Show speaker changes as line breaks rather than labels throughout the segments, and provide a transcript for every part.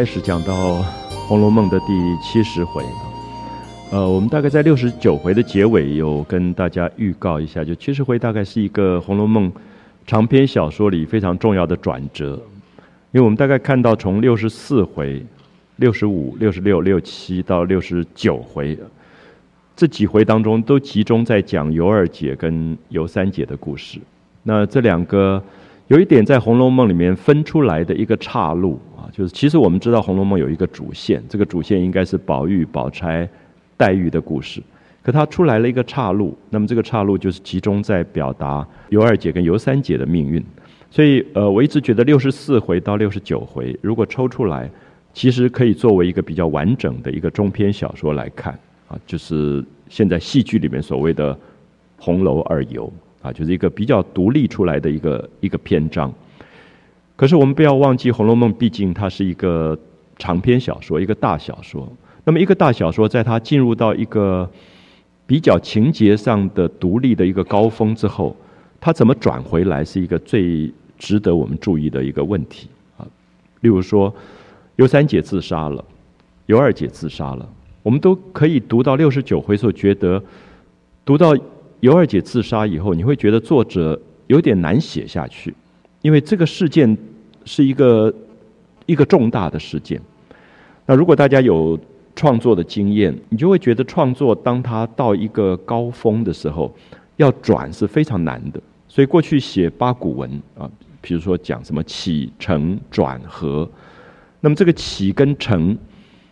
开始讲到《红楼梦》的第七十回。呃，我们大概在六十九回的结尾有跟大家预告一下，就七十回大概是一个《红楼梦》长篇小说里非常重要的转折，因为我们大概看到从六十四回、六十五、六十六、六七到六十九回这几回当中，都集中在讲尤二姐跟尤三姐的故事。那这两个有一点在《红楼梦》里面分出来的一个岔路。啊就是其实我们知道《红楼梦》有一个主线，这个主线应该是宝玉、宝钗、黛玉的故事，可它出来了一个岔路，那么这个岔路就是集中在表达尤二姐跟尤三姐的命运。所以，呃，我一直觉得六十四回到六十九回，如果抽出来，其实可以作为一个比较完整的一个中篇小说来看啊，就是现在戏剧里面所谓的“红楼二游”啊，就是一个比较独立出来的一个一个篇章。可是我们不要忘记，《红楼梦》毕竟它是一个长篇小说，一个大小说。那么，一个大小说在它进入到一个比较情节上的独立的一个高峰之后，它怎么转回来，是一个最值得我们注意的一个问题啊。例如说，尤三姐自杀了，尤二姐自杀了，我们都可以读到六十九回时候，觉得读到尤二姐自杀以后，你会觉得作者有点难写下去，因为这个事件。是一个一个重大的事件。那如果大家有创作的经验，你就会觉得创作当它到一个高峰的时候，要转是非常难的。所以过去写八股文啊，比如说讲什么起承转合，那么这个起跟承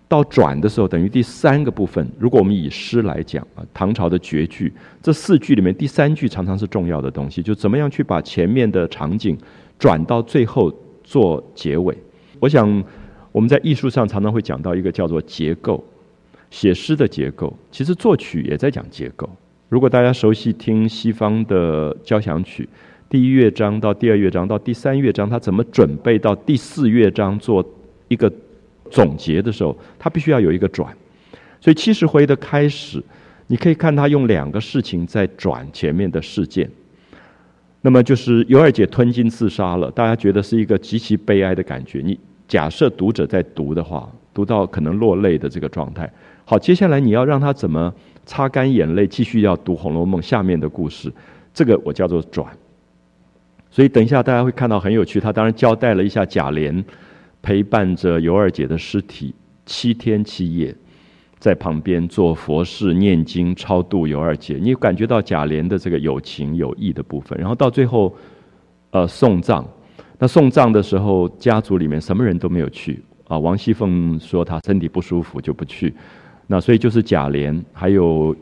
到转的时候，等于第三个部分。如果我们以诗来讲啊，唐朝的绝句，这四句里面第三句常常是重要的东西，就怎么样去把前面的场景转到最后。做结尾，我想我们在艺术上常常会讲到一个叫做结构，写诗的结构，其实作曲也在讲结构。如果大家熟悉听西方的交响曲，第一乐章到第二乐章到第三乐章，它怎么准备到第四乐章做一个总结的时候，它必须要有一个转。所以七十回的开始，你可以看他用两个事情在转前面的事件。那么就是尤二姐吞金自杀了，大家觉得是一个极其悲哀的感觉。你假设读者在读的话，读到可能落泪的这个状态。好，接下来你要让他怎么擦干眼泪，继续要读《红楼梦》下面的故事，这个我叫做转。所以等一下大家会看到很有趣，他当然交代了一下贾琏陪伴着尤二姐的尸体七天七夜。在旁边做佛事、念经、超度尤二姐，你感觉到贾琏的这个有情有义的部分。然后到最后，呃，送葬。那送葬的时候，家族里面什么人都没有去啊。王熙凤说她身体不舒服就不去。那所以就是贾琏，还有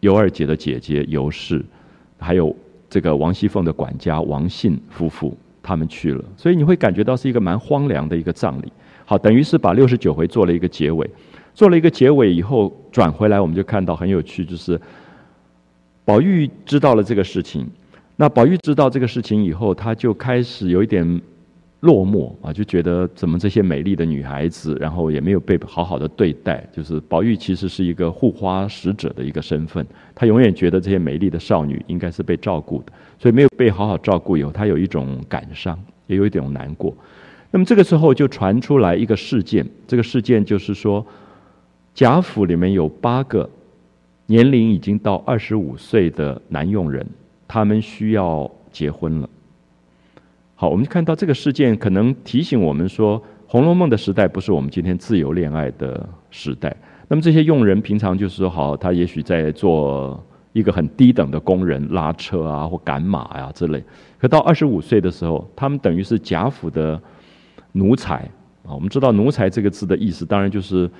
尤二姐的姐姐尤氏，还有这个王熙凤的管家王信夫妇，他们去了。所以你会感觉到是一个蛮荒凉的一个葬礼。好，等于是把六十九回做了一个结尾。做了一个结尾以后，转回来我们就看到很有趣，就是宝玉知道了这个事情。那宝玉知道这个事情以后，他就开始有一点落寞啊，就觉得怎么这些美丽的女孩子，然后也没有被好好的对待。就是宝玉其实是一个护花使者的一个身份，他永远觉得这些美丽的少女应该是被照顾的，所以没有被好好照顾以后，他有一种感伤，也有一种难过。那么这个时候就传出来一个事件，这个事件就是说。贾府里面有八个年龄已经到二十五岁的男佣人，他们需要结婚了。好，我们看到这个事件，可能提醒我们说，《红楼梦》的时代不是我们今天自由恋爱的时代。那么这些佣人平常就是说，好，他也许在做一个很低等的工人，拉车啊或赶马呀之类。可到二十五岁的时候，他们等于是贾府的奴才啊。我们知道“奴才”这个字的意思，当然就是。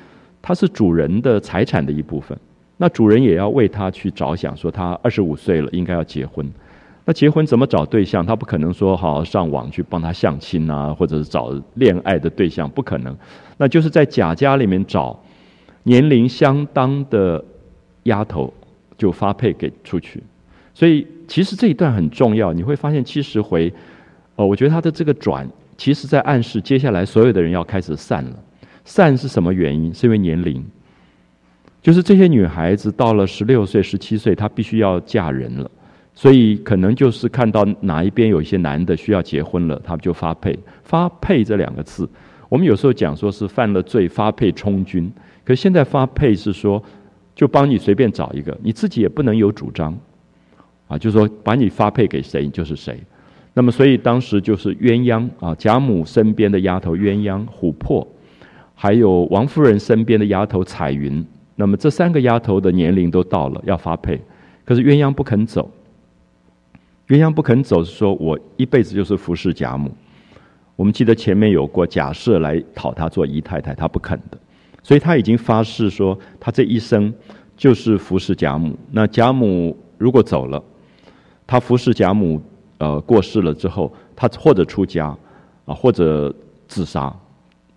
他是主人的财产的一部分，那主人也要为他去着想，说他二十五岁了，应该要结婚。那结婚怎么找对象？他不可能说好上网去帮他相亲啊，或者是找恋爱的对象，不可能。那就是在贾家里面找年龄相当的丫头，就发配给出去。所以其实这一段很重要，你会发现七十回，哦，我觉得他的这个转，其实在暗示接下来所有的人要开始散了。散是什么原因？是因为年龄，就是这些女孩子到了十六岁、十七岁，她必须要嫁人了，所以可能就是看到哪一边有一些男的需要结婚了，他们就发配。发配这两个字，我们有时候讲说是犯了罪发配充军，可现在发配是说就帮你随便找一个，你自己也不能有主张，啊，就是说把你发配给谁就是谁。那么所以当时就是鸳鸯啊，贾母身边的丫头鸳鸯、琥珀，还有王夫人身边的丫头彩云。那么这三个丫头的年龄都到了要发配，可是鸳鸯不肯走。鸳鸯不肯走，是说我一辈子就是服侍贾母。我们记得前面有过假设来讨她做姨太太，她不肯的，所以她已经发誓说，她这一生就是服侍贾母。那贾母如果走了，她服侍贾母，呃，过世了之后，她或者出家，啊，或者自杀，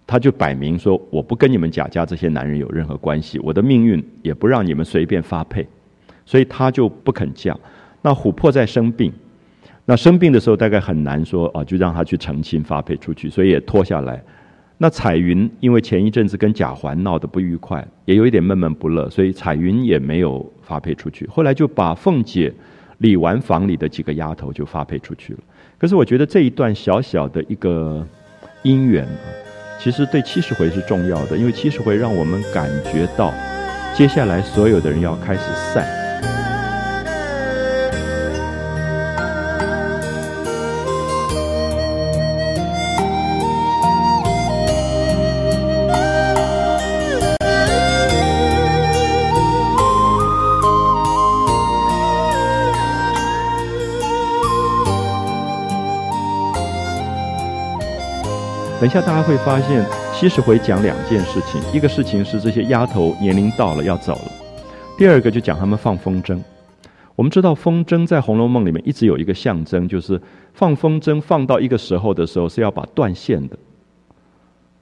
她就摆明说，我不跟你们贾家这些男人有任何关系，我的命运也不让你们随便发配，所以她就不肯嫁。那琥珀在生病。那生病的时候，大概很难说啊，就让他去成亲发配出去，所以也拖下来。那彩云因为前一阵子跟贾环闹得不愉快，也有一点闷闷不乐，所以彩云也没有发配出去。后来就把凤姐、李纨房里的几个丫头就发配出去了。可是我觉得这一段小小的一个姻缘啊，其实对七十回是重要的，因为七十回让我们感觉到接下来所有的人要开始散。等一下，大家会发现七十回讲两件事情，一个事情是这些丫头年龄到了要走了，第二个就讲他们放风筝。我们知道风筝在《红楼梦》里面一直有一个象征，就是放风筝放到一个时候的时候是要把断线的。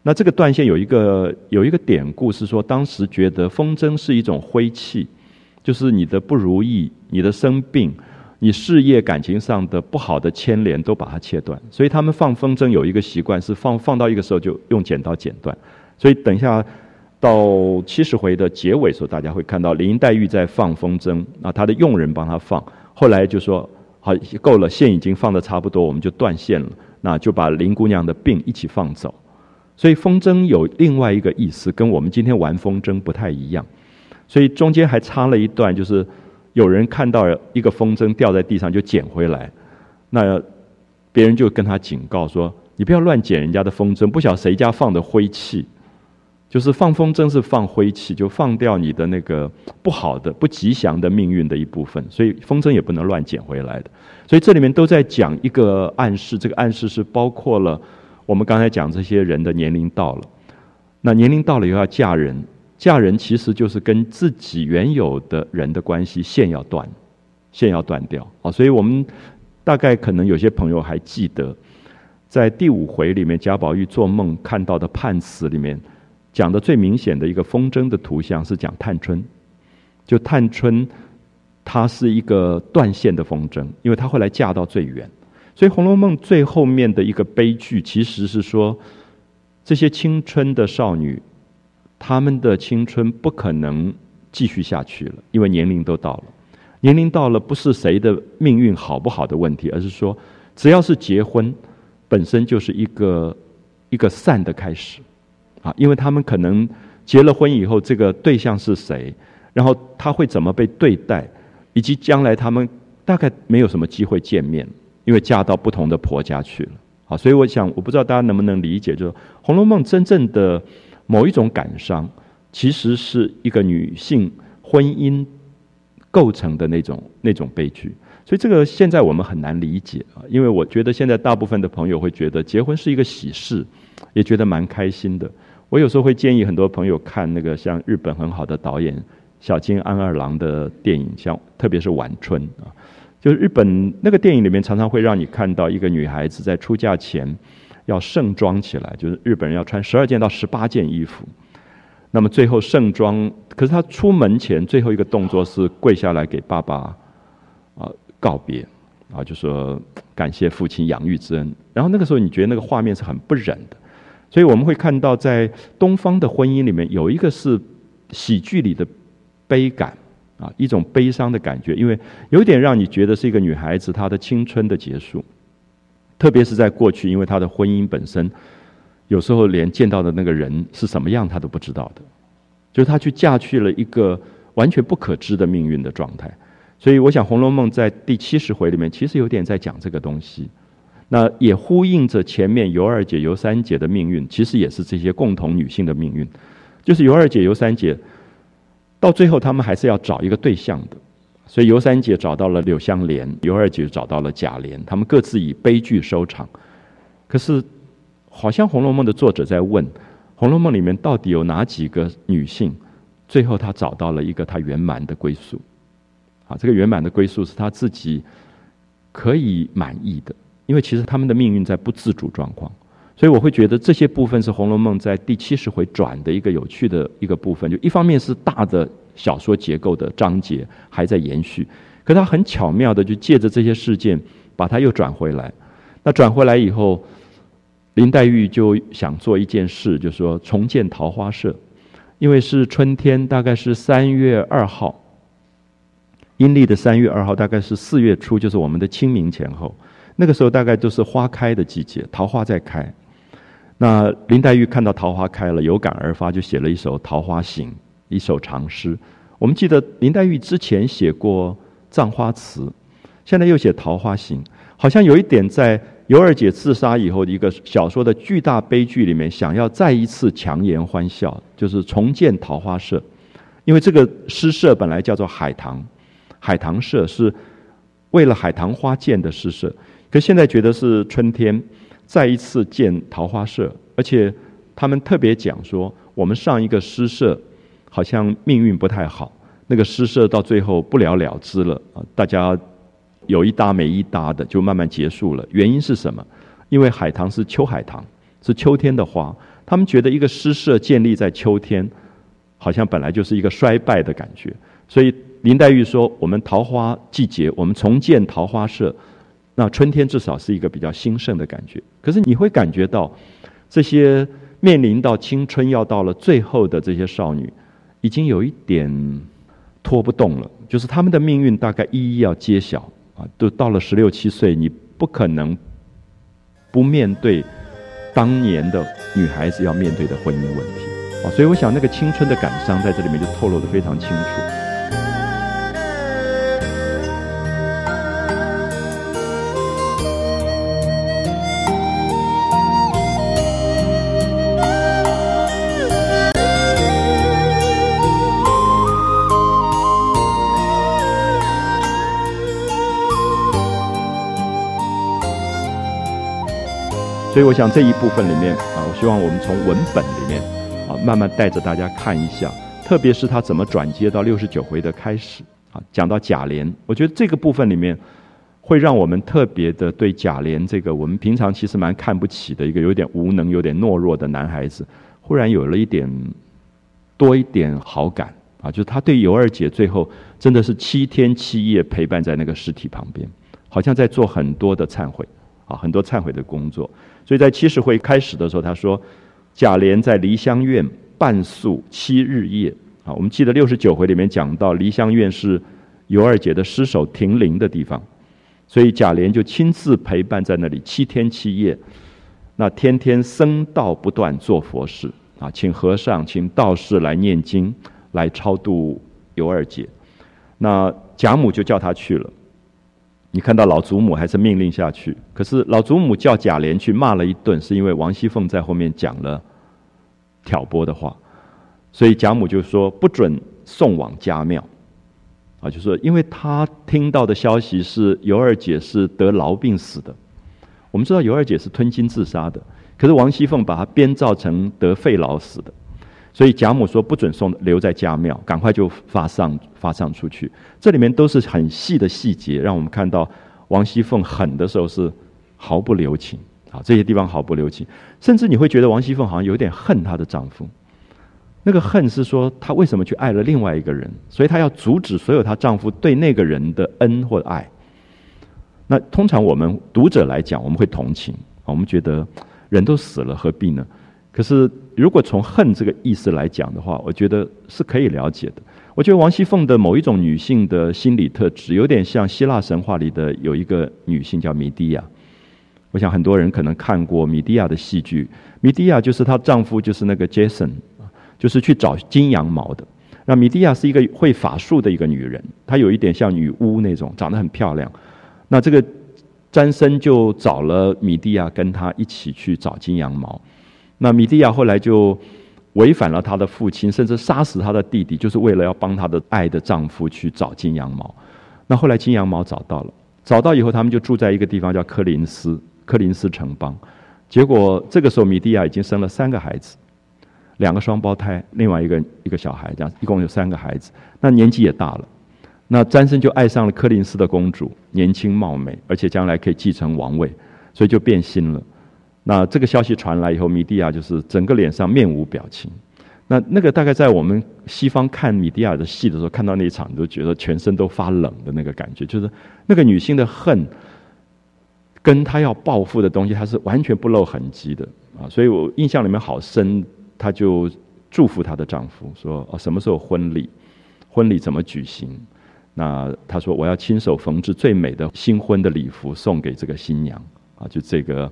那这个断线有一个有一个典故是说，当时觉得风筝是一种灰气，就是你的不如意、你的生病。你事业、感情上的不好的牵连都把它切断，所以他们放风筝有一个习惯是放放到一个时候就用剪刀剪断。所以等一下到七十回的结尾时候，大家会看到林黛玉在放风筝，啊她的佣人帮她放，后来就说好够了，线已经放的差不多，我们就断线了，那就把林姑娘的病一起放走。所以风筝有另外一个意思，跟我们今天玩风筝不太一样。所以中间还插了一段，就是。有人看到一个风筝掉在地上就捡回来，那别人就跟他警告说：“你不要乱捡人家的风筝，不晓得谁家放的灰气，就是放风筝是放灰气，就放掉你的那个不好的、不吉祥的命运的一部分，所以风筝也不能乱捡回来的。所以这里面都在讲一个暗示，这个暗示是包括了我们刚才讲这些人的年龄到了，那年龄到了以后要嫁人。”嫁人其实就是跟自己原有的人的关系线要断，线要断掉啊！所以我们大概可能有些朋友还记得，在第五回里面贾宝玉做梦看到的判词里面，讲的最明显的一个风筝的图像是讲探春，就探春她是一个断线的风筝，因为她后来嫁到最远，所以《红楼梦》最后面的一个悲剧其实是说这些青春的少女。他们的青春不可能继续下去了，因为年龄都到了。年龄到了，不是谁的命运好不好的问题，而是说，只要是结婚，本身就是一个一个散的开始啊。因为他们可能结了婚以后，这个对象是谁，然后他会怎么被对待，以及将来他们大概没有什么机会见面，因为嫁到不同的婆家去了。啊，所以我想，我不知道大家能不能理解，就是《红楼梦》真正的。某一种感伤，其实是一个女性婚姻构成的那种那种悲剧，所以这个现在我们很难理解啊。因为我觉得现在大部分的朋友会觉得结婚是一个喜事，也觉得蛮开心的。我有时候会建议很多朋友看那个像日本很好的导演小津安二郎的电影，像特别是《晚春》啊，就是日本那个电影里面常常会让你看到一个女孩子在出嫁前。要盛装起来，就是日本人要穿十二件到十八件衣服。那么最后盛装，可是他出门前最后一个动作是跪下来给爸爸啊告别啊，就说感谢父亲养育之恩。然后那个时候你觉得那个画面是很不忍的，所以我们会看到在东方的婚姻里面有一个是喜剧里的悲感啊，一种悲伤的感觉，因为有点让你觉得是一个女孩子她的青春的结束。特别是在过去，因为他的婚姻本身有时候连见到的那个人是什么样，他都不知道的，就是他去嫁去了一个完全不可知的命运的状态。所以，我想《红楼梦》在第七十回里面，其实有点在讲这个东西。那也呼应着前面尤二姐、尤三姐的命运，其实也是这些共同女性的命运。就是尤二姐、尤三姐，到最后他们还是要找一个对象的。所以尤三姐找到了柳香莲，尤二姐找到了贾琏，他们各自以悲剧收场。可是，好像《红楼梦》的作者在问：《红楼梦》里面到底有哪几个女性，最后她找到了一个她圆满的归宿？啊，这个圆满的归宿是她自己可以满意的。因为其实他们的命运在不自主状况，所以我会觉得这些部分是《红楼梦》在第七十回转的一个有趣的一个部分。就一方面是大的小说结构的章节还在延续，可他很巧妙的就借着这些事件把它又转回来。那转回来以后，林黛玉就想做一件事，就是说重建桃花社，因为是春天，大概是三月二号，阴历的三月二号，大概是四月初，就是我们的清明前后。那个时候大概都是花开的季节，桃花在开。那林黛玉看到桃花开了，有感而发，就写了一首《桃花行》，一首长诗。我们记得林黛玉之前写过《葬花词》，现在又写《桃花行》，好像有一点在尤二姐自杀以后的一个小说的巨大悲剧里面，想要再一次强颜欢笑，就是重建桃花社。因为这个诗社本来叫做海棠，海棠社是为了海棠花建的诗社。可现在觉得是春天，再一次建桃花社，而且他们特别讲说，我们上一个诗社好像命运不太好，那个诗社到最后不了了之了啊，大家有一搭没一搭的，就慢慢结束了。原因是什么？因为海棠是秋海棠，是秋天的花，他们觉得一个诗社建立在秋天，好像本来就是一个衰败的感觉，所以林黛玉说，我们桃花季节，我们重建桃花社。那春天至少是一个比较兴盛的感觉，可是你会感觉到，这些面临到青春要到了最后的这些少女，已经有一点拖不动了，就是他们的命运大概一一要揭晓啊，都到了十六七岁，你不可能不面对当年的女孩子要面对的婚姻问题啊，所以我想那个青春的感伤在这里面就透露的非常清楚。所以我想这一部分里面啊，我希望我们从文本里面啊，慢慢带着大家看一下，特别是他怎么转接到六十九回的开始啊，讲到贾琏，我觉得这个部分里面会让我们特别的对贾琏这个我们平常其实蛮看不起的一个有点无能、有点懦弱的男孩子，忽然有了一点多一点好感啊，就是他对尤二姐最后真的是七天七夜陪伴在那个尸体旁边，好像在做很多的忏悔啊，很多忏悔的工作。所以在七十回开始的时候，他说：“贾琏在梨香院半宿七日夜。”啊，我们记得六十九回里面讲到，梨香院是尤二姐的尸首停灵的地方，所以贾琏就亲自陪伴在那里七天七夜。那天天僧道不断做佛事啊，请和尚、请道士来念经，来超度尤二姐。那贾母就叫他去了。你看到老祖母还是命令下去，可是老祖母叫贾琏去骂了一顿，是因为王熙凤在后面讲了挑拨的话，所以贾母就说不准送往家庙，啊，就说因为他听到的消息是尤二姐是得痨病死的，我们知道尤二姐是吞金自杀的，可是王熙凤把她编造成得肺痨死的。所以贾母说不准送留在家庙，赶快就发上发上出去。这里面都是很细的细节，让我们看到王熙凤狠的时候是毫不留情啊，这些地方毫不留情，甚至你会觉得王熙凤好像有点恨她的丈夫。那个恨是说她为什么去爱了另外一个人，所以她要阻止所有她丈夫对那个人的恩或爱。那通常我们读者来讲，我们会同情，我们觉得人都死了，何必呢？可是，如果从恨这个意思来讲的话，我觉得是可以了解的。我觉得王熙凤的某一种女性的心理特质，有点像希腊神话里的有一个女性叫米蒂亚。我想很多人可能看过米蒂亚的戏剧，米蒂亚就是她丈夫就是那个 Jason，就是去找金羊毛的。那米蒂亚是一个会法术的一个女人，她有一点像女巫那种，长得很漂亮。那这个詹森就找了米蒂亚跟他一起去找金羊毛。那米蒂亚后来就违反了他的父亲，甚至杀死他的弟弟，就是为了要帮他的爱的丈夫去找金羊毛。那后来金羊毛找到了，找到以后他们就住在一个地方叫柯林斯，柯林斯城邦。结果这个时候米蒂亚已经生了三个孩子。两个双胞胎，另外一个一个小孩，这样一共有三个孩子。那年纪也大了，那詹森就爱上了柯林斯的公主，年轻貌美，而且将来可以继承王位，所以就变心了。那这个消息传来以后，米蒂亚就是整个脸上面无表情。那那个大概在我们西方看米蒂亚的戏的时候，看到那一场，都觉得全身都发冷的那个感觉，就是那个女性的恨，跟她要报复的东西，她是完全不露痕迹的啊。所以我印象里面好深。她就祝福她的丈夫说：“哦，什么时候婚礼？婚礼怎么举行？那她说我要亲手缝制最美的新婚的礼服送给这个新娘啊！就这个，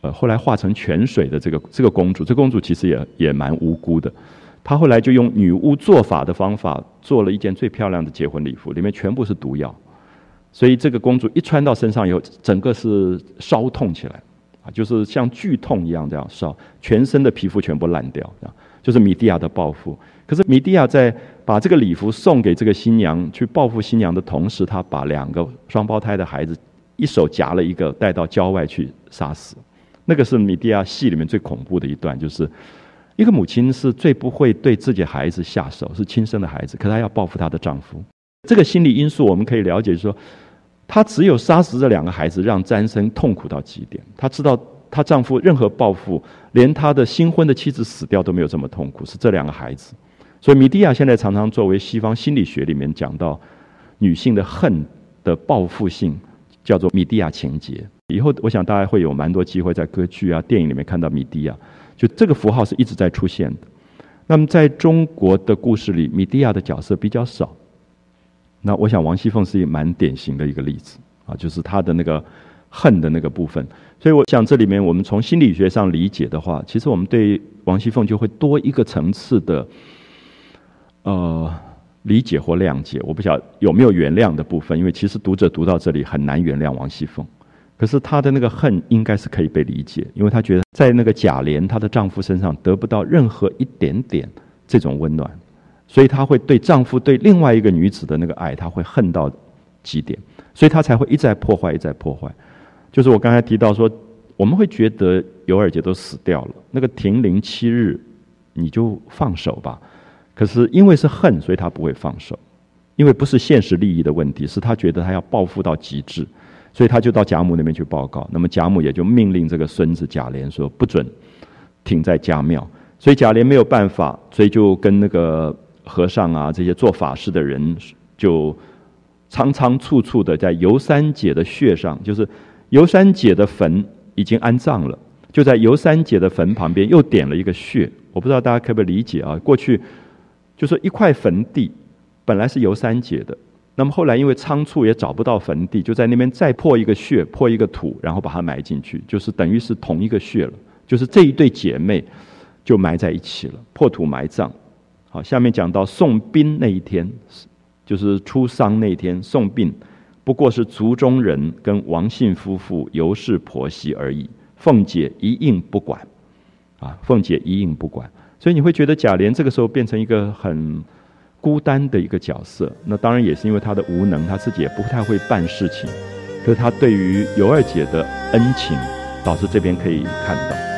呃，后来化成泉水的这个这个公主，这公主其实也也蛮无辜的。她后来就用女巫做法的方法做了一件最漂亮的结婚礼服，里面全部是毒药，所以这个公主一穿到身上以后，整个是烧痛起来。”啊，就是像剧痛一样这样烧，全身的皮肤全部烂掉，啊，就是米蒂亚的报复。可是米蒂亚在把这个礼服送给这个新娘去报复新娘的同时，她把两个双胞胎的孩子一手夹了一个带到郊外去杀死。那个是米蒂亚戏里面最恐怖的一段，就是一个母亲是最不会对自己孩子下手，是亲生的孩子，可她要报复她的丈夫。这个心理因素我们可以了解，说。她只有杀死这两个孩子，让詹森痛苦到极点。她知道她丈夫任何报复，连她的新婚的妻子死掉都没有这么痛苦，是这两个孩子。所以米蒂亚现在常常作为西方心理学里面讲到女性的恨的报复性，叫做米蒂亚情节。以后我想大家会有蛮多机会在歌剧啊、电影里面看到米蒂亚，就这个符号是一直在出现的。那么在中国的故事里，米蒂亚的角色比较少。那我想王熙凤是一蛮典型的一个例子啊，就是她的那个恨的那个部分。所以我想这里面我们从心理学上理解的话，其实我们对王熙凤就会多一个层次的呃理解或谅解。我不晓得有没有原谅的部分，因为其实读者读到这里很难原谅王熙凤。可是她的那个恨应该是可以被理解，因为她觉得在那个贾琏她的丈夫身上得不到任何一点点这种温暖。所以她会对丈夫对另外一个女子的那个爱，她会恨到极点，所以她才会一再破坏，一再破坏。就是我刚才提到说，我们会觉得尤二姐都死掉了，那个停灵七日，你就放手吧。可是因为是恨，所以她不会放手，因为不是现实利益的问题，是她觉得她要报复到极致，所以他就到贾母那边去报告。那么贾母也就命令这个孙子贾琏说，不准停在家庙。所以贾琏没有办法，所以就跟那个。和尚啊，这些做法事的人就仓仓促促的在尤三姐的穴上，就是尤三姐的坟已经安葬了，就在尤三姐的坟旁边又点了一个穴。我不知道大家可不可以理解啊？过去就是一块坟地，本来是尤三姐的，那么后来因为仓促也找不到坟地，就在那边再破一个穴，破一个土，然后把它埋进去，就是等于是同一个穴了，就是这一对姐妹就埋在一起了，破土埋葬。好，下面讲到送殡那一天，就是出丧那天送殡，不过是族中人跟王姓夫妇尤氏婆媳而已。凤姐一应不管，啊，凤姐一应不管，所以你会觉得贾琏这个时候变成一个很孤单的一个角色。那当然也是因为他的无能，他自己也不太会办事情。可是他对于尤二姐的恩情，导致这边可以看到。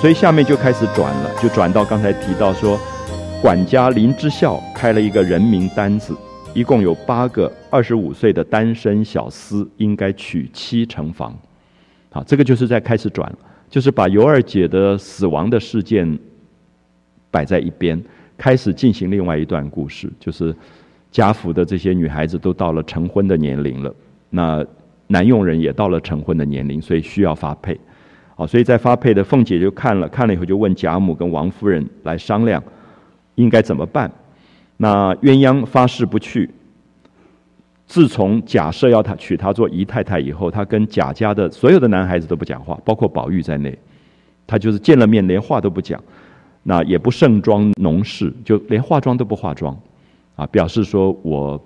所以下面就开始转了，就转到刚才提到说，管家林之孝开了一个人名单子，一共有八个二十五岁的单身小厮应该娶妻成房。好，这个就是在开始转，就是把尤二姐的死亡的事件摆在一边，开始进行另外一段故事，就是贾府的这些女孩子都到了成婚的年龄了，那男佣人也到了成婚的年龄，所以需要发配。好，所以在发配的凤姐就看了看了以后，就问贾母跟王夫人来商量应该怎么办。那鸳鸯发誓不去。自从贾赦要她娶她做姨太太以后，她跟贾家的所有的男孩子都不讲话，包括宝玉在内。她就是见了面连话都不讲，那也不盛装浓饰，就连化妆都不化妆，啊，表示说我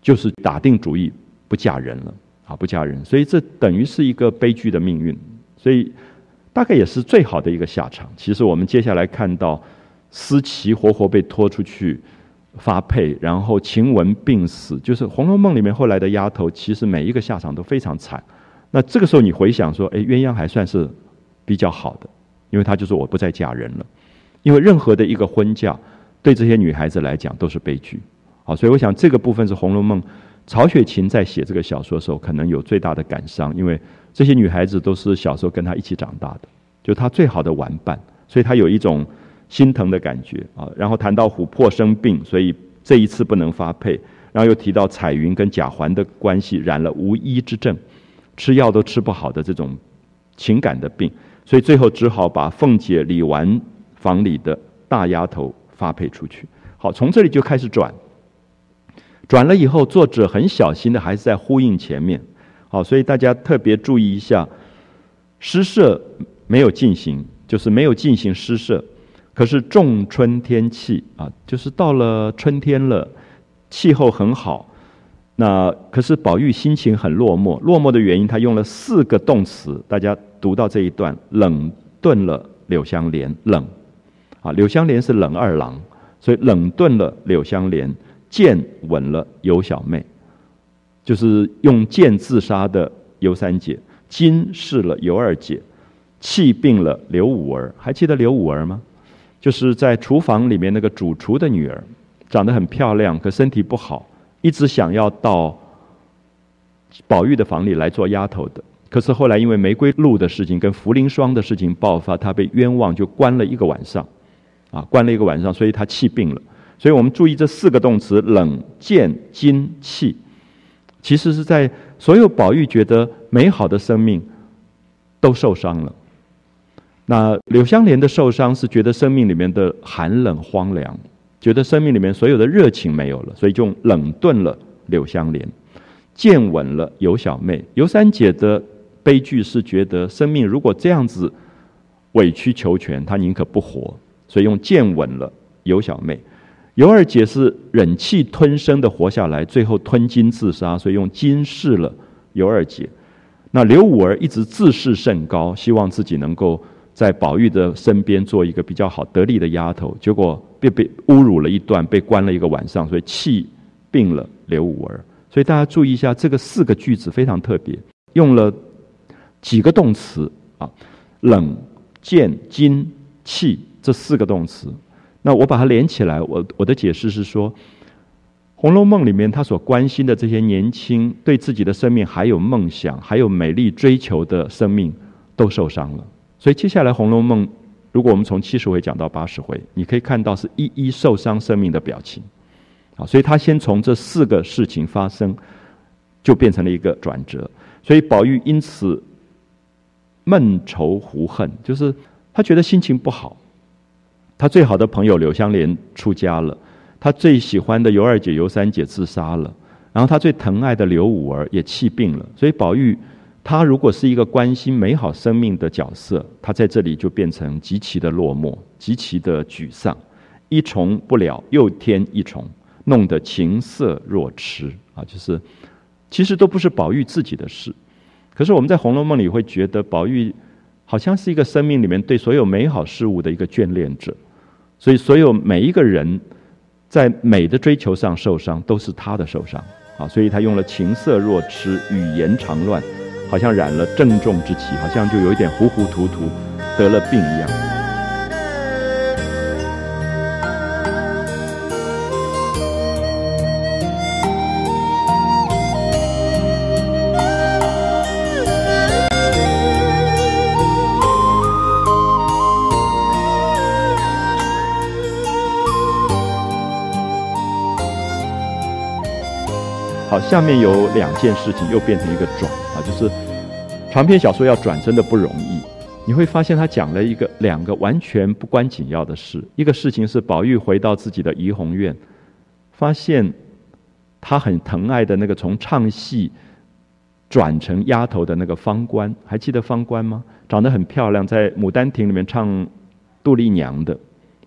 就是打定主意不嫁人了，啊，不嫁人。所以这等于是一个悲剧的命运，所以大概也是最好的一个下场。其实我们接下来看到思琪活活被拖出去。发配，然后晴雯病死，就是《红楼梦》里面后来的丫头，其实每一个下场都非常惨。那这个时候你回想说，哎，鸳鸯还算是比较好的，因为她就说我不再嫁人了。因为任何的一个婚嫁，对这些女孩子来讲都是悲剧。好，所以我想这个部分是《红楼梦》曹雪芹在写这个小说的时候可能有最大的感伤，因为这些女孩子都是小时候跟他一起长大的，就他最好的玩伴，所以他有一种。心疼的感觉啊，然后谈到琥珀生病，所以这一次不能发配，然后又提到彩云跟贾环的关系染了无医之症，吃药都吃不好的这种情感的病，所以最后只好把凤姐、李纨房里的大丫头发配出去。好，从这里就开始转，转了以后，作者很小心的还是在呼应前面。好，所以大家特别注意一下，诗社没有进行，就是没有进行诗社。可是仲春天气啊，就是到了春天了，气候很好。那可是宝玉心情很落寞，落寞的原因他用了四个动词，大家读到这一段，冷顿了柳香莲，冷啊，柳香莲是冷二郎，所以冷顿了柳香莲，剑吻了尤小妹，就是用剑自杀的尤三姐，金逝了尤二姐，气病了刘五儿，还记得刘五儿吗？就是在厨房里面那个主厨的女儿，长得很漂亮，可身体不好，一直想要到宝玉的房里来做丫头的。可是后来因为玫瑰露的事情跟茯苓霜的事情爆发，她被冤枉，就关了一个晚上，啊，关了一个晚上，所以她气病了。所以我们注意这四个动词：冷、见、精、气，其实是在所有宝玉觉得美好的生命都受伤了。那柳湘莲的受伤是觉得生命里面的寒冷荒凉，觉得生命里面所有的热情没有了，所以就冷顿了柳湘莲，见稳了尤小妹。尤三姐的悲剧是觉得生命如果这样子委曲求全，她宁可不活，所以用见稳了尤小妹。尤二姐是忍气吞声的活下来，最后吞金自杀，所以用金逝了尤二姐。那刘五儿一直自视甚高，希望自己能够。在宝玉的身边做一个比较好得力的丫头，结果被被侮辱了一段，被关了一个晚上，所以气病了刘五儿。所以大家注意一下，这个四个句子非常特别，用了几个动词啊，冷、见、金、气这四个动词。那我把它连起来，我我的解释是说，《红楼梦》里面他所关心的这些年轻，对自己的生命还有梦想、还有美丽追求的生命，都受伤了。所以接下来《红楼梦》，如果我们从七十回讲到八十回，你可以看到是一一受伤生命的表情，啊，所以他先从这四个事情发生，就变成了一个转折。所以宝玉因此闷愁胡恨，就是他觉得心情不好。他最好的朋友柳香莲出家了，他最喜欢的尤二姐、尤三姐自杀了，然后他最疼爱的刘五儿也气病了，所以宝玉。他如果是一个关心美好生命的角色，他在这里就变成极其的落寞，极其的沮丧，一重不了又添一重，弄得情色若痴啊！就是，其实都不是宝玉自己的事，可是我们在《红楼梦》里会觉得宝玉好像是一个生命里面对所有美好事物的一个眷恋者，所以所有每一个人在美的追求上受伤，都是他的受伤啊！所以他用了情色若痴，语言常乱。好像染了郑重之气，好像就有一点糊糊涂涂，得了病一样。下面有两件事情又变成一个转啊，就是长篇小说要转真的不容易。你会发现他讲了一个两个完全不关紧要的事，一个事情是宝玉回到自己的怡红院，发现他很疼爱的那个从唱戏转成丫头的那个方官，还记得方官吗？长得很漂亮，在《牡丹亭》里面唱杜丽娘的，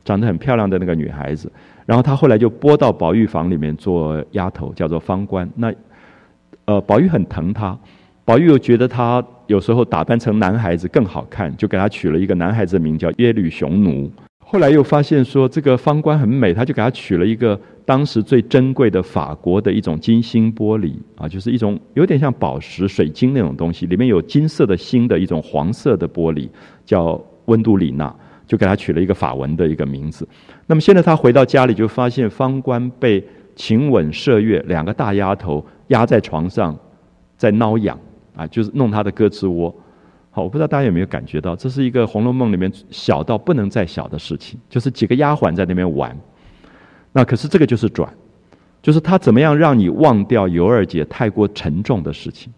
长得很漂亮的那个女孩子。然后他后来就拨到宝玉房里面做丫头，叫做方官。那，呃，宝玉很疼她，宝玉又觉得她有时候打扮成男孩子更好看，就给她取了一个男孩子的名叫耶律雄奴。后来又发现说这个方官很美，他就给她取了一个当时最珍贵的法国的一种金星玻璃啊，就是一种有点像宝石、水晶那种东西，里面有金色的星的一种黄色的玻璃，叫温都里娜。就给他取了一个法文的一个名字。那么现在他回到家里，就发现方官被晴雯、麝月两个大丫头压在床上，在挠痒啊，就是弄他的胳肢窝。好，我不知道大家有没有感觉到，这是一个《红楼梦》里面小到不能再小的事情，就是几个丫鬟在那边玩。那可是这个就是转，就是他怎么样让你忘掉尤二姐太过沉重的事情？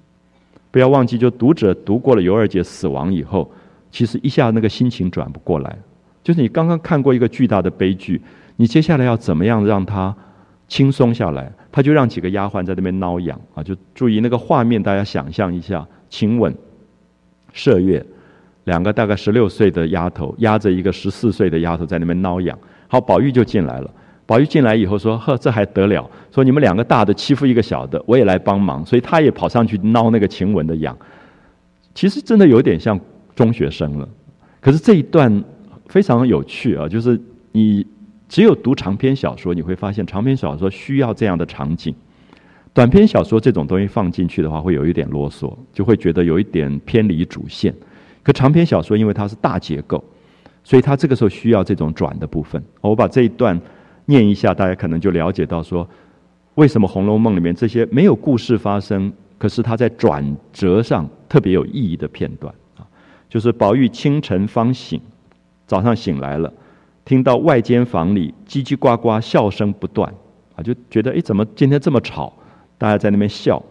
不要忘记，就读者读过了尤二姐死亡以后。其实一下那个心情转不过来，就是你刚刚看过一个巨大的悲剧，你接下来要怎么样让他轻松下来？他就让几个丫鬟在那边挠痒啊，就注意那个画面，大家想象一下：晴雯、麝月两个大概十六岁的丫头压着一个十四岁的丫头在那边挠痒。好，宝玉就进来了。宝玉进来以后说：“呵，这还得了？说你们两个大的欺负一个小的，我也来帮忙。”所以他也跑上去挠那个晴雯的痒。其实真的有点像。中学生了，可是这一段非常有趣啊！就是你只有读长篇小说，你会发现长篇小说需要这样的场景。短篇小说这种东西放进去的话，会有一点啰嗦，就会觉得有一点偏离主线。可长篇小说因为它是大结构，所以它这个时候需要这种转的部分。我把这一段念一下，大家可能就了解到说，为什么《红楼梦》里面这些没有故事发生，可是它在转折上特别有意义的片段啊。就是宝玉清晨方醒，早上醒来了，听到外间房里叽叽呱呱笑声不断，啊，就觉得哎，怎么今天这么吵？大家在那边笑。